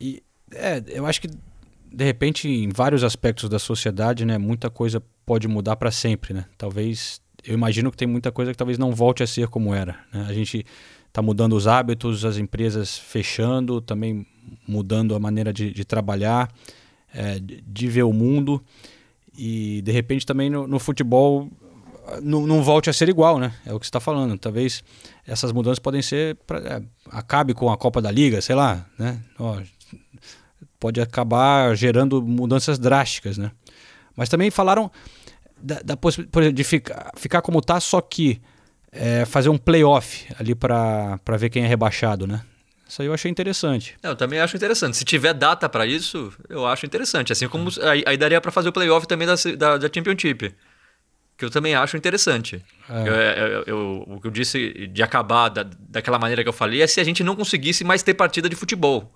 E, é, eu acho que, de repente, em vários aspectos da sociedade, né, muita coisa pode mudar para sempre, né? Talvez, eu imagino que tem muita coisa que talvez não volte a ser como era. Né? A gente está mudando os hábitos, as empresas fechando, também mudando a maneira de, de trabalhar, é, de ver o mundo e de repente também no, no futebol não, não, volte a ser igual, né? É o que você está falando. Talvez essas mudanças podem ser. Pra, é, acabe com a Copa da Liga, sei lá, né? Ó, pode acabar gerando mudanças drásticas, né? Mas também falaram da, da possibilidade de ficar, ficar como tá, só que é, fazer um playoff ali para ver quem é rebaixado, né? Isso aí eu achei interessante. Eu também acho interessante. Se tiver data para isso, eu acho interessante. Assim como aí, aí daria para fazer o playoff também da, da, da, Championship. Que eu também acho interessante. É. Eu, eu, eu, o que eu disse de acabar da, daquela maneira que eu falei é se a gente não conseguisse mais ter partida de futebol.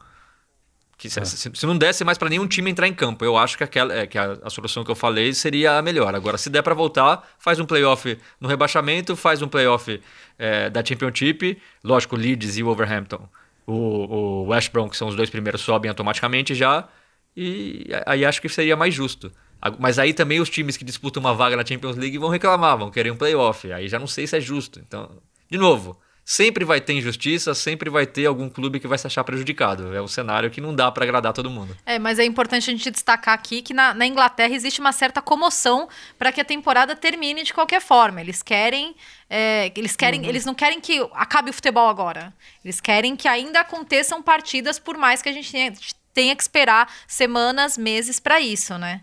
Que se, é. se, se não desse mais para nenhum time entrar em campo. Eu acho que, aquela, é, que a, a, solução que eu falei seria a melhor. Agora, se der para voltar, faz um playoff no rebaixamento, faz um playoff é, da Championship. Lógico, Leeds e Wolverhampton o, o West Brom, que são os dois primeiros, sobem automaticamente já. E aí acho que seria mais justo. Mas aí também os times que disputam uma vaga na Champions League vão reclamar, vão querer um playoff. Aí já não sei se é justo. Então, de novo, sempre vai ter injustiça, sempre vai ter algum clube que vai se achar prejudicado. É um cenário que não dá para agradar todo mundo. É, mas é importante a gente destacar aqui que na, na Inglaterra existe uma certa comoção para que a temporada termine de qualquer forma. Eles querem, é, eles querem, uhum. eles não querem que acabe o futebol agora. Eles querem que ainda aconteçam partidas, por mais que a gente tenha, tenha que esperar semanas, meses para isso, né?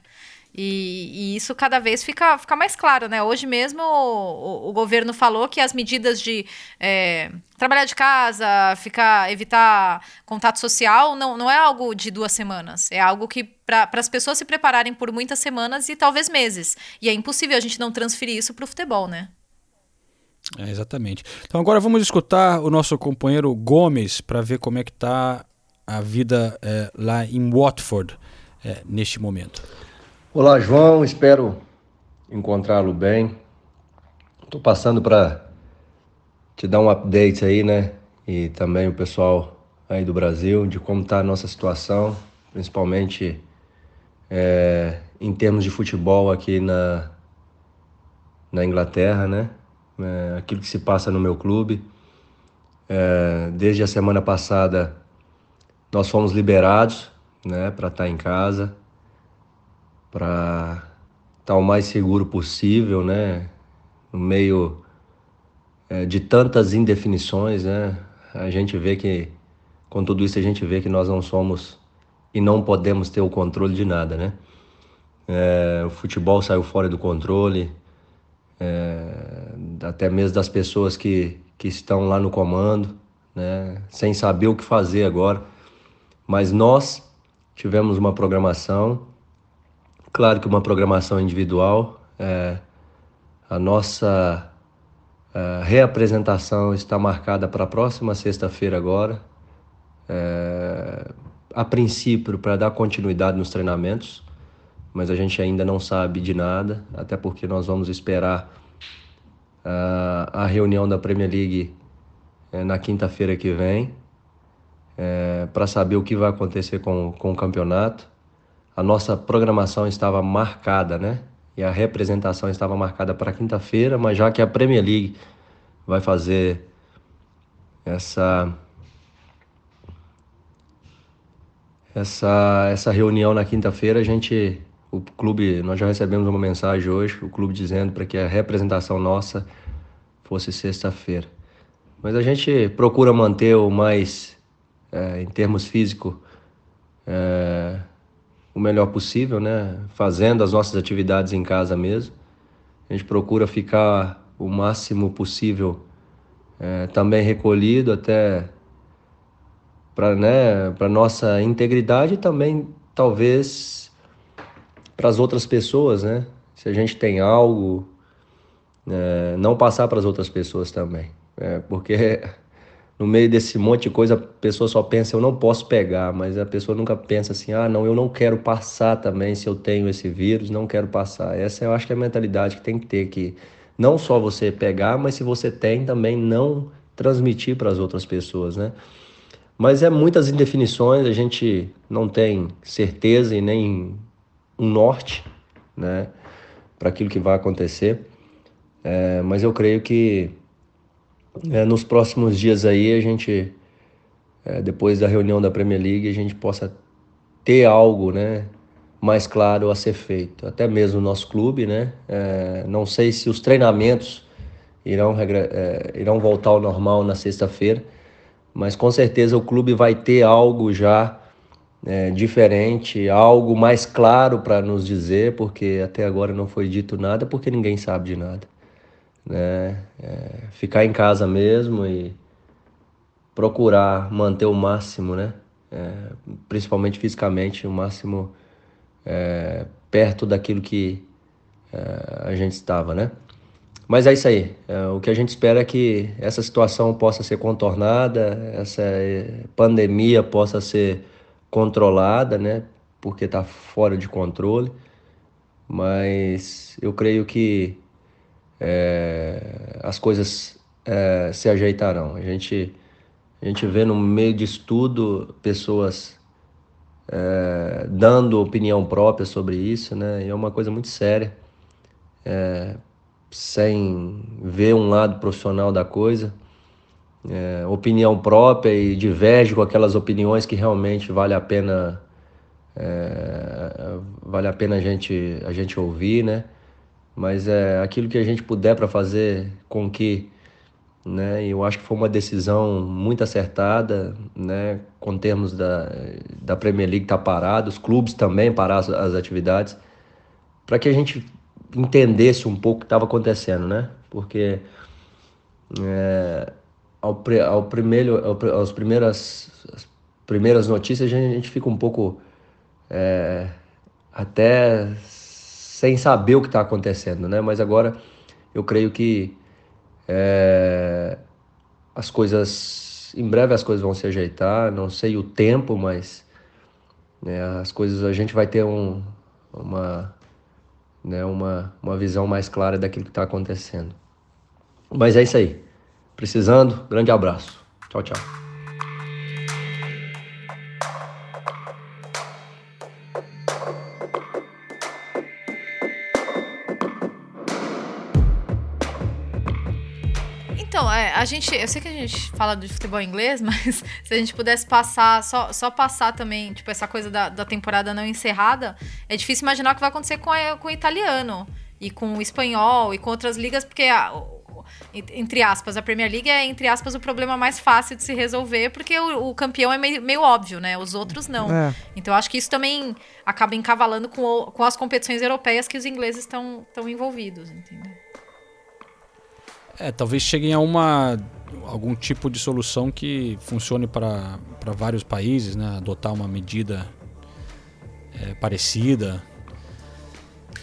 E, e, isso cada vez fica, fica mais claro, né? Hoje mesmo o, o governo falou que as medidas de é, trabalhar de casa, ficar, evitar contato social, não, não é algo de duas semanas. É algo que para as pessoas se prepararem por muitas semanas e talvez meses. E é impossível a gente não transferir isso para o futebol, né? É, exatamente. Então agora vamos escutar o nosso companheiro Gomes para ver como é que está a vida é, lá em Watford é, neste momento. Olá, João. Espero encontrá-lo bem. Estou passando para te dar um update aí, né? E também o pessoal aí do Brasil de como está a nossa situação, principalmente é, em termos de futebol aqui na, na Inglaterra, né? É, aquilo que se passa no meu clube. É, desde a semana passada nós fomos liberados, né, para estar tá em casa para estar tá o mais seguro possível, né? No meio é, de tantas indefinições, né? A gente vê que, com tudo isso, a gente vê que nós não somos e não podemos ter o controle de nada, né? É, o futebol saiu fora do controle, é, até mesmo das pessoas que, que estão lá no comando, né? Sem saber o que fazer agora. Mas nós tivemos uma programação Claro que uma programação individual, é, a nossa é, reapresentação está marcada para a próxima sexta-feira agora, é, a princípio para dar continuidade nos treinamentos, mas a gente ainda não sabe de nada, até porque nós vamos esperar a, a reunião da Premier League é, na quinta-feira que vem, é, para saber o que vai acontecer com, com o campeonato a nossa programação estava marcada, né? E a representação estava marcada para quinta-feira, mas já que a Premier League vai fazer essa essa essa reunião na quinta-feira, a gente o clube, nós já recebemos uma mensagem hoje, o clube dizendo para que a representação nossa fosse sexta-feira. Mas a gente procura manter o mais, é, em termos físicos, é, o melhor possível, né? Fazendo as nossas atividades em casa mesmo. A gente procura ficar o máximo possível é, também recolhido até para né, para nossa integridade e também talvez para as outras pessoas, né? Se a gente tem algo, é, não passar para as outras pessoas também, é, porque no meio desse monte de coisa a pessoa só pensa eu não posso pegar, mas a pessoa nunca pensa assim, ah não, eu não quero passar também se eu tenho esse vírus, não quero passar. Essa eu acho que é a mentalidade que tem que ter que não só você pegar, mas se você tem também não transmitir para as outras pessoas, né? Mas é muitas indefinições, a gente não tem certeza e nem um norte, né, para aquilo que vai acontecer. É, mas eu creio que é, nos próximos dias aí a gente, é, depois da reunião da Premier League, a gente possa ter algo, né, mais claro a ser feito. Até mesmo o nosso clube, né, é, não sei se os treinamentos irão, é, irão voltar ao normal na sexta-feira, mas com certeza o clube vai ter algo já é, diferente, algo mais claro para nos dizer, porque até agora não foi dito nada, porque ninguém sabe de nada. Né? É, ficar em casa mesmo e procurar manter o máximo, né? É, principalmente fisicamente, o máximo é, perto daquilo que é, a gente estava, né? Mas é isso aí. É, o que a gente espera é que essa situação possa ser contornada, essa é, pandemia possa ser controlada, né? Porque está fora de controle. Mas eu creio que é, as coisas é, se ajeitarão. A gente, a gente vê no meio de estudo pessoas é, dando opinião própria sobre isso, né? E é uma coisa muito séria. É, sem ver um lado profissional da coisa, é, opinião própria e diverge com aquelas opiniões que realmente vale a pena é, vale a pena a gente a gente ouvir, né? Mas é aquilo que a gente puder para fazer com que, né? Eu acho que foi uma decisão muito acertada, né? Com termos da da Premier League tá parado, os clubes também parar as, as atividades, para que a gente entendesse um pouco o que estava acontecendo, né? Porque é, ao, ao primeiro, ao, aos primeiras, as primeiras notícias a gente, a gente fica um pouco é, até sem saber o que está acontecendo, né? Mas agora eu creio que é, as coisas, em breve as coisas vão se ajeitar, não sei o tempo, mas né, as coisas a gente vai ter um, uma né, uma, uma visão mais clara daquilo que está acontecendo. Mas é isso aí. Precisando, grande abraço. Tchau, tchau. A gente. Eu sei que a gente fala de futebol inglês, *laughs* mas se a gente pudesse passar, só, só passar também, tipo, essa coisa da, da temporada não encerrada, é difícil imaginar o que vai acontecer com, a, com o italiano e com o espanhol e com outras ligas, porque a, entre aspas, a Premier League é, entre aspas, o problema mais fácil de se resolver, porque o, o campeão é meio, meio, óbvio, né? Os outros não. É. Então, acho que isso também acaba encavalando com, o, com as competições europeias que os ingleses estão envolvidos, entendeu? É, talvez cheguem a uma algum tipo de solução que funcione para vários países, né? Adotar uma medida é, parecida.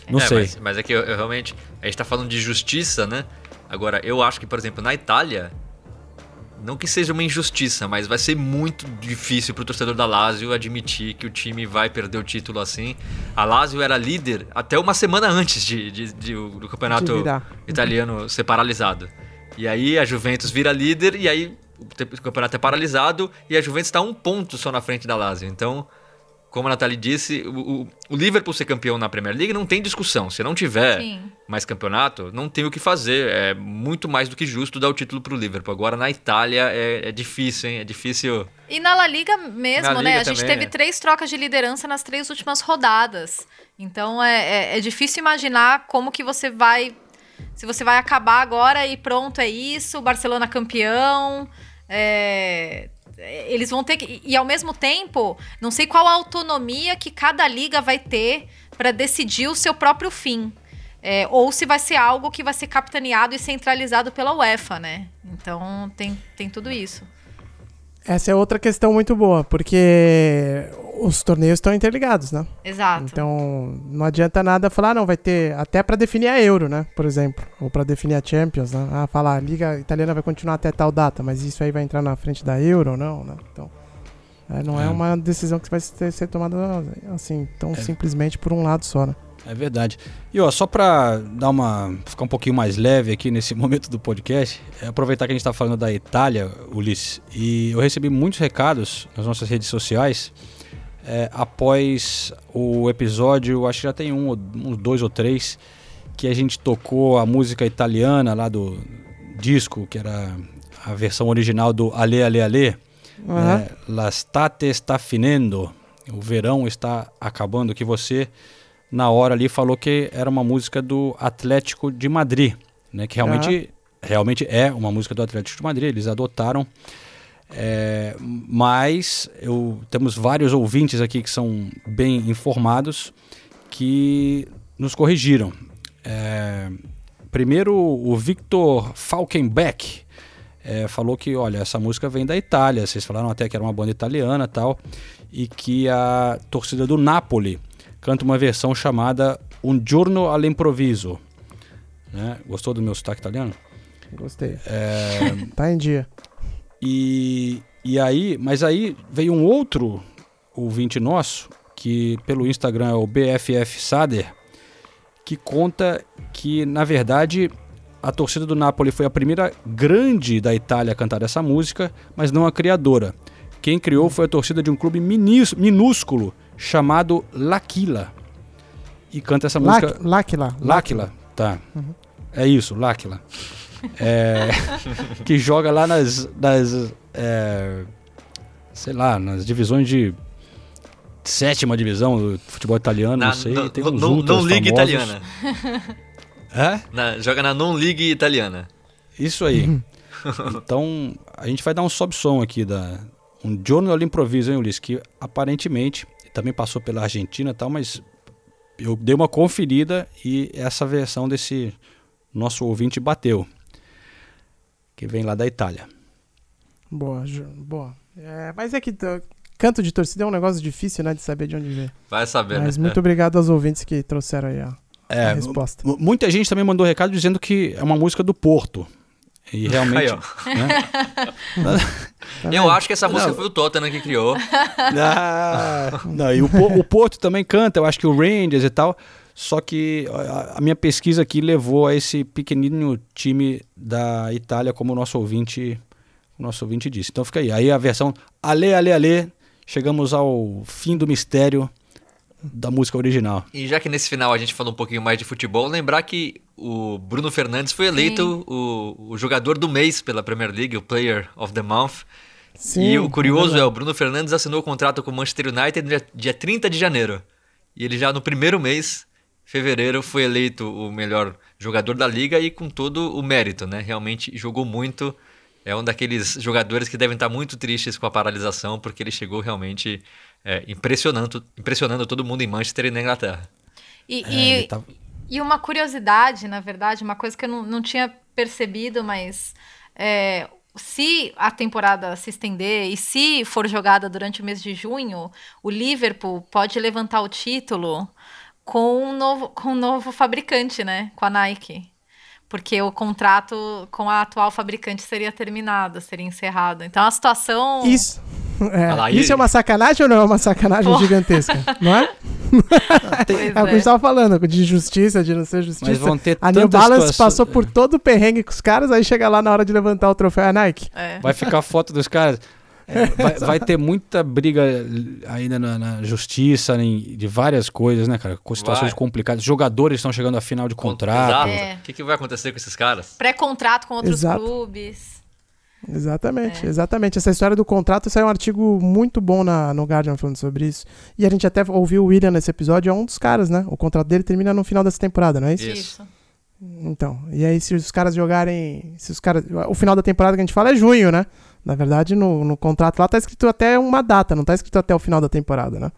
Não é, sei. Mas, mas, é que eu, eu realmente. A gente está falando de justiça, né? Agora, eu acho que, por exemplo, na Itália, não que seja uma injustiça, mas vai ser muito difícil para o torcedor da Lazio admitir que o time vai perder o título assim. A Lazio era líder até uma semana antes de, de, de do campeonato italiano ser paralisado. E aí a Juventus vira líder e aí o campeonato é paralisado e a Juventus está um ponto só na frente da Lazio. Então como a Nathalie disse, o, o, Liverpool ser campeão na Premier League não tem discussão. Se não tiver Sim. mais campeonato, não tem o que fazer. É muito mais do que justo dar o título pro Liverpool. Agora na Itália é, é difícil, hein? É difícil. E na La Liga mesmo, na né? Liga a gente teve é. três trocas de liderança nas três últimas rodadas. Então é, é, é difícil imaginar como que você vai. Se você vai acabar agora e pronto, é isso, Barcelona campeão. É, eles vão ter que. E ao mesmo tempo, não sei qual a autonomia que cada liga vai ter para decidir o seu próprio fim. É, ou se vai ser algo que vai ser capitaneado e centralizado pela UEFA, né? Então tem, tem tudo isso. Essa é outra questão muito boa, porque os torneios estão interligados, né? Exato. Então não adianta nada falar, ah, não, vai ter até para definir a Euro, né? Por exemplo, ou para definir a Champions, né? Ah, falar, a Liga Italiana vai continuar até tal data, mas isso aí vai entrar na frente da Euro ou não, né? Então, é, não é. É. uma decisão que vai ser, ser tomada assim, tão É. simplesmente por um lado só, né? É verdade. E ó, só pra dar uma. ficar um pouquinho mais leve aqui nesse *laughs* momento do podcast, é aproveitar que a gente tá falando da Itália, Ulisses, e eu recebi muitos recados nas nossas redes sociais é, após o episódio, acho que já tem um, uns dois ou três, que a gente tocou a música italiana lá do disco, que era a versão original do Ale Ale Ale. Aham. É, La state está finendo. O verão está acabando. Que você, na hora ali, falou que era uma música do Atlético de Madrid. Né? Que realmente, realmente é uma música do Atlético de Madrid. Eles adotaram. É, mas eu, temos vários ouvintes aqui que são bem informados que nos corrigiram. É, primeiro, o Victor Falkenbeck é, falou que, olha, essa música vem da Itália. Vocês falaram até que era uma banda italiana tal. E que a torcida do Napoli canta uma versão chamada Un giorno all'improvviso. Né? Gostou do meu sotaque italiano? Gostei. É, *laughs* Tá em dia. e, e aí, mas aí veio um outro ouvinte nosso, que pelo Instagram é o BFF Sader, que conta que, na verdade, a torcida do Napoli foi a primeira grande da Itália a cantar essa música, mas não a criadora. Quem criou foi a torcida de um clube minúsculo chamado L'Aquila. E canta essa música. L'Aquila. L'Aquila, tá. É isso, L'Aquila. É, *laughs* que joga lá nas, nas é, sei lá, nas divisões de sétima divisão do futebol italiano, Na não sei, no- tem uns no- non-league famosos. italiana. *laughs* É? Na- joga na non-league italiana. Isso aí. *laughs* então, a gente vai dar um sob-som aqui da um Giorno all'Improviso, hein, Ulisses? Que aparentemente também passou pela Argentina e tal, mas eu dei uma conferida e essa versão desse nosso ouvinte bateu. Que vem lá da Itália. Boa, boa. É, mas é que canto de torcida é um negócio difícil, né, de saber de onde vem. Vai saber, Mas né? muito obrigado aos ouvintes que trouxeram aí a, É, a resposta. mu- Muita gente também mandou recado dizendo que é uma música do Porto. E realmente. Aí, né? Eu acho que essa música Não. foi o Tottenham que criou. Ah, não, e o, o Porto também canta, eu acho que o Rangers e tal. Só que a, a minha pesquisa aqui levou a esse pequenino time da Itália, como o nosso ouvinte, o nosso ouvinte disse. Então fica aí. Aí a versão Ale, Ale, Ale. Chegamos ao fim do mistério da música original. E já que nesse final a gente falou um pouquinho mais de futebol, lembrar que o Bruno Fernandes foi eleito o, o jogador do mês pela Premier League, o Player of the Month. Sim, e o curioso é é, o Bruno Fernandes assinou o contrato com o Manchester United no dia, dia 30 de janeiro. E ele já no primeiro mês, fevereiro, foi eleito o melhor jogador da liga e com todo o mérito, né? Realmente jogou muito. É um daqueles jogadores que devem estar muito tristes com a paralisação, porque ele chegou realmente é, impressionando, impressionando todo mundo em Manchester e na Inglaterra. E, É, e- tá- e uma curiosidade, na verdade, uma coisa que eu não, não tinha percebido, mas é, se a temporada se estender e se for jogada durante o mês de junho, o Liverpool pode levantar o título com um novo, com um novo fabricante, né? Com a Nike. Porque o contrato com a atual fabricante seria terminado, seria encerrado. Então a situação. Isso, é, isso é uma sacanagem ou não é uma sacanagem Pô. gigantesca? Não é? *laughs* É o que a é. gente tava falando, de justiça, de não ser justiça. Mas vão ter a New Balance situações- passou por todo o perrengue com os caras, aí chega lá na hora de levantar o troféu é a Nike. É. Vai ficar a foto dos caras. É, *laughs* vai, vai ter muita briga ainda na, na justiça, em- de várias coisas, né, cara? Com situações Vai. complicadas. Jogadores estão chegando a final de contrato. Exato. É. O que, que vai acontecer com esses caras? Pré-contrato com outros Exato. clubes. Exatamente, exatamente. Essa história do contrato saiu um artigo muito bom na, no Guardian falando sobre isso. E a gente até ouviu o William nesse episódio, é um dos caras, né? O contrato dele termina no final dessa temporada, não é isso? Isso. Então, e aí se os caras jogarem. Se os caras. O final da temporada que a gente fala é junho, né? Na verdade, no, no contrato lá tá escrito até uma data, não tá escrito até o final da temporada, né?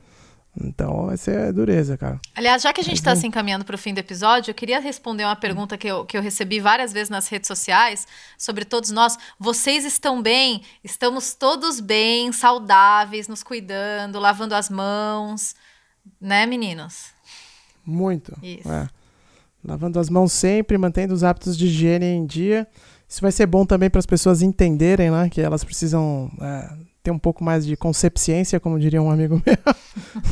Então, vai ser dureza, cara. Aliás, já que a gente está se encaminhando para o fim do episódio, eu queria responder uma pergunta que eu, que eu recebi várias vezes nas redes sociais sobre todos nós. Vocês estão bem? Estamos todos bem, saudáveis, nos cuidando, lavando as mãos, né, meninos? Muito. Isso. É. Lavando as mãos sempre, mantendo os hábitos de higiene em dia. Isso vai ser bom também para as pessoas entenderem, né? Que elas precisam é, ter um pouco mais de consciência, como diria um amigo *laughs* meu,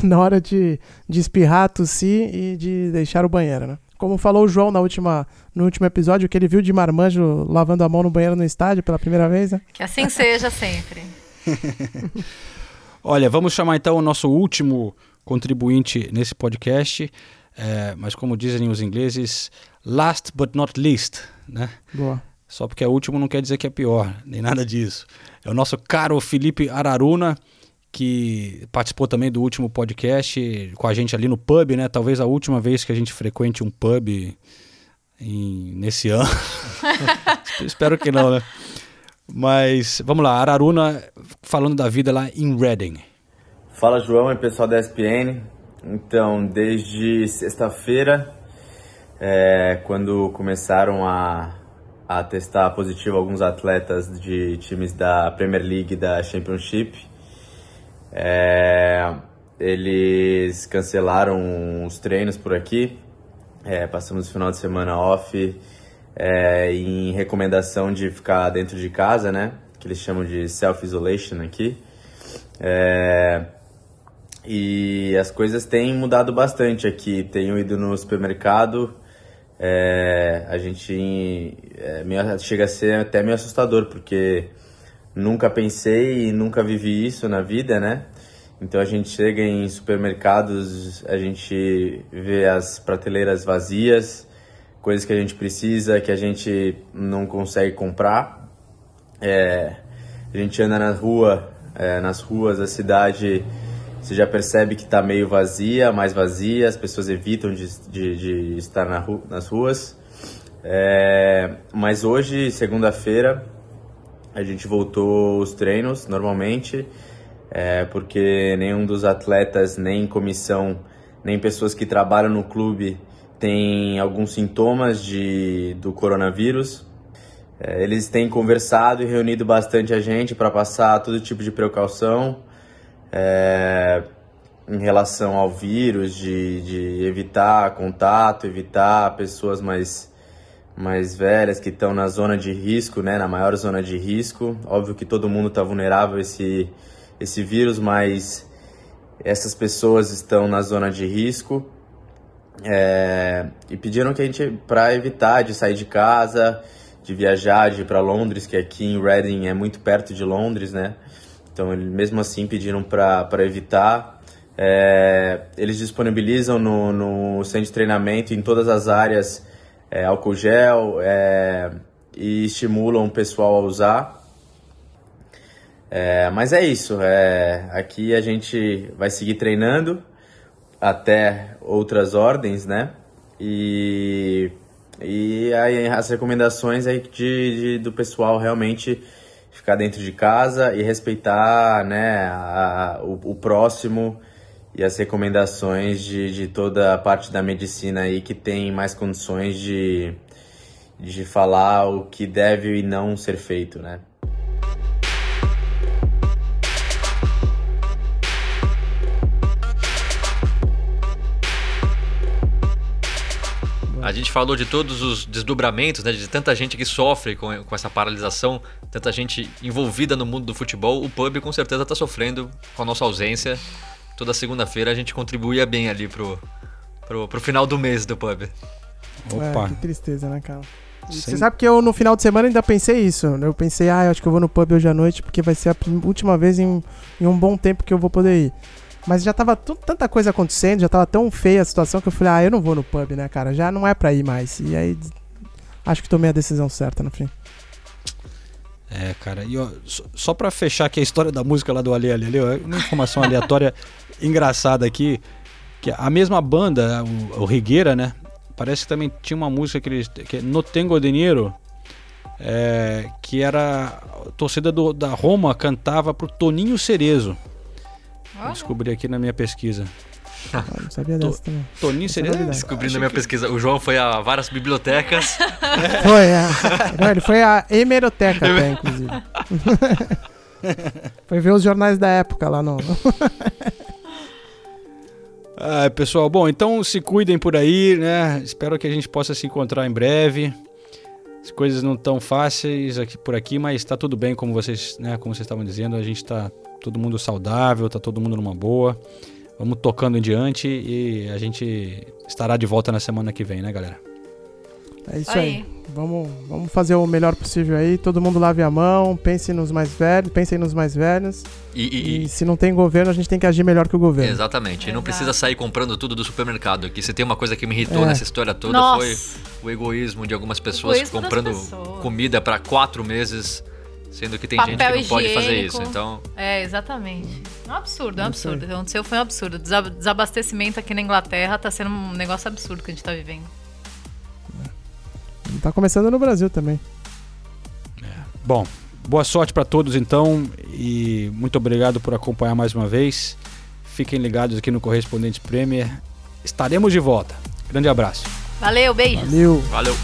na hora de, de espirrar, tossir e de deixar o banheiro, né? Como falou o João na última, no último episódio, que ele viu de marmanjo lavando a mão no banheiro no estádio pela primeira vez, né? Que assim seja sempre. *laughs* Olha, vamos chamar então o nosso último contribuinte nesse podcast. É, mas como dizem os ingleses, last but not least, né? Boa. Só porque é último não quer dizer que é pior, nem nada disso. É o nosso caro Felipe Araruna, que participou também do último podcast com a gente ali no pub, né? Talvez a última vez que a gente frequente um pub em, nesse ano. *laughs* Espero que não, né? Mas vamos lá, Araruna falando da vida lá em Reading. Fala João e pessoal da ESPN. Então, desde sexta-feira, é, quando começaram a, a testar positivo alguns atletas de times da Premier League e da Championship, é, eles cancelaram os treinos por aqui. É, passamos o final de semana off é, em recomendação de ficar dentro de casa, né? Que eles chamam de self-isolation aqui. É, e as coisas têm mudado bastante aqui. Tenho ido no supermercado, é, a gente é, meio, chega a ser até meio assustador, porque nunca pensei e nunca vivi isso na vida, né? Então a gente chega em supermercados, a gente vê as prateleiras vazias, coisas que a gente precisa, que a gente não consegue comprar. É, a gente anda na rua, é, nas ruas da cidade você já percebe que está meio vazia, mais vazia, as pessoas evitam de, de, de estar na ru nas ruas. É, mas hoje, segunda-feira, a gente voltou os treinos normalmente, é, porque nenhum dos atletas, nem comissão, nem pessoas que trabalham no clube tem alguns sintomas de, do coronavírus. É, eles têm conversado e reunido bastante a gente para passar todo tipo de precaução é, em relação ao vírus, de, de evitar contato, evitar pessoas mais, mais velhas que estão na zona de risco, né, na maior zona de risco. Óbvio que todo mundo está vulnerável a esse, esse vírus, mas essas pessoas estão na zona de risco. É, e pediram que a gente, para evitar de sair de casa, de viajar, de ir para Londres, que aqui em Reading é muito perto de Londres, né? Então, mesmo assim, pediram para evitar. É, eles disponibilizam no, no centro de treinamento, em todas as áreas, é, álcool gel é, e estimulam o pessoal a usar. É, mas é isso, é, aqui a gente vai seguir treinando até outras ordens, né? E, e aí as recomendações aí de, de, do pessoal realmente ficar dentro de casa e respeitar né, a, o, o, próximo e as recomendações de, de toda a parte da medicina aí que tem mais condições de, de falar o que deve e não ser feito, né? A gente falou de todos os desdobramentos, né, de tanta gente que sofre com, com essa paralisação, tanta gente envolvida no mundo do futebol. O pub com certeza está sofrendo com a nossa ausência. Toda segunda-feira a gente contribuía bem ali pro, pro, pro final do mês do pub. Opa. É, que tristeza, né, cara? Você sabe que eu no final de semana ainda pensei isso. Eu pensei, ah, eu acho que eu vou no pub hoje à noite porque vai ser a última vez em, em um bom tempo que eu vou poder ir. Mas já tava tanta coisa acontecendo, já tava tão feia a situação que eu falei, ah, eu não vou no pub, né, cara? Já não é pra ir mais. E aí, acho que tomei a decisão certa no fim. É, cara, e ó, só pra fechar aqui a história da música lá do Ali Ali, ali uma informação aleatória *laughs* engraçada aqui, que a mesma banda, o, o Rigueira, né, parece que também tinha uma música que eles. Que é No Tengo Dinheiro. é, que era. A torcida do- da Roma cantava pro Toninho Cerezo. Descobri aqui na minha pesquisa. Ah, não sabia dessa também. Toninho é novidade. Descobrindo na minha pesquisa. O João foi a várias bibliotecas. *laughs* Foi, é. Não, ele foi a hemeroteca até, inclusive. *laughs* foi ver os jornais da época lá no. *laughs* Ah, pessoal, bom, então se cuidem por aí, né? Espero que a gente possa se encontrar em breve. As coisas não tão fáceis aqui por aqui, mas tá tudo bem, como vocês, né, como vocês estavam dizendo, a gente tá todo mundo saudável, tá todo mundo numa boa. Vamos tocando em diante e a gente estará de volta na semana que vem, né, galera? É isso aí. Vamos, vamos fazer o melhor possível aí. Todo mundo lave a mão, pense nos mais velhos, pensem nos mais velhos. E, e- E se não tem governo, a gente tem que agir melhor que o governo. Exatamente. E não precisa sair comprando tudo do supermercado. Que se tem uma coisa que me irritou É. nessa história toda Nossa. foi o egoísmo de algumas pessoas comprando pessoas. comida pra quatro meses, sendo que tem gente Papel que não pode fazer higiênico. isso. Então, É, exatamente. É um absurdo, é um É absurdo. O que aconteceu foi um absurdo. Desa- Desabastecimento aqui na Inglaterra tá sendo um negócio absurdo que a gente tá vivendo. Tá começando no Brasil também. Bom, boa sorte para todos então e muito obrigado por acompanhar mais uma vez. Fiquem ligados aqui no Correspondente Premier. Estaremos de volta. Grande abraço. Valeu, beijos. Valeu. valeu.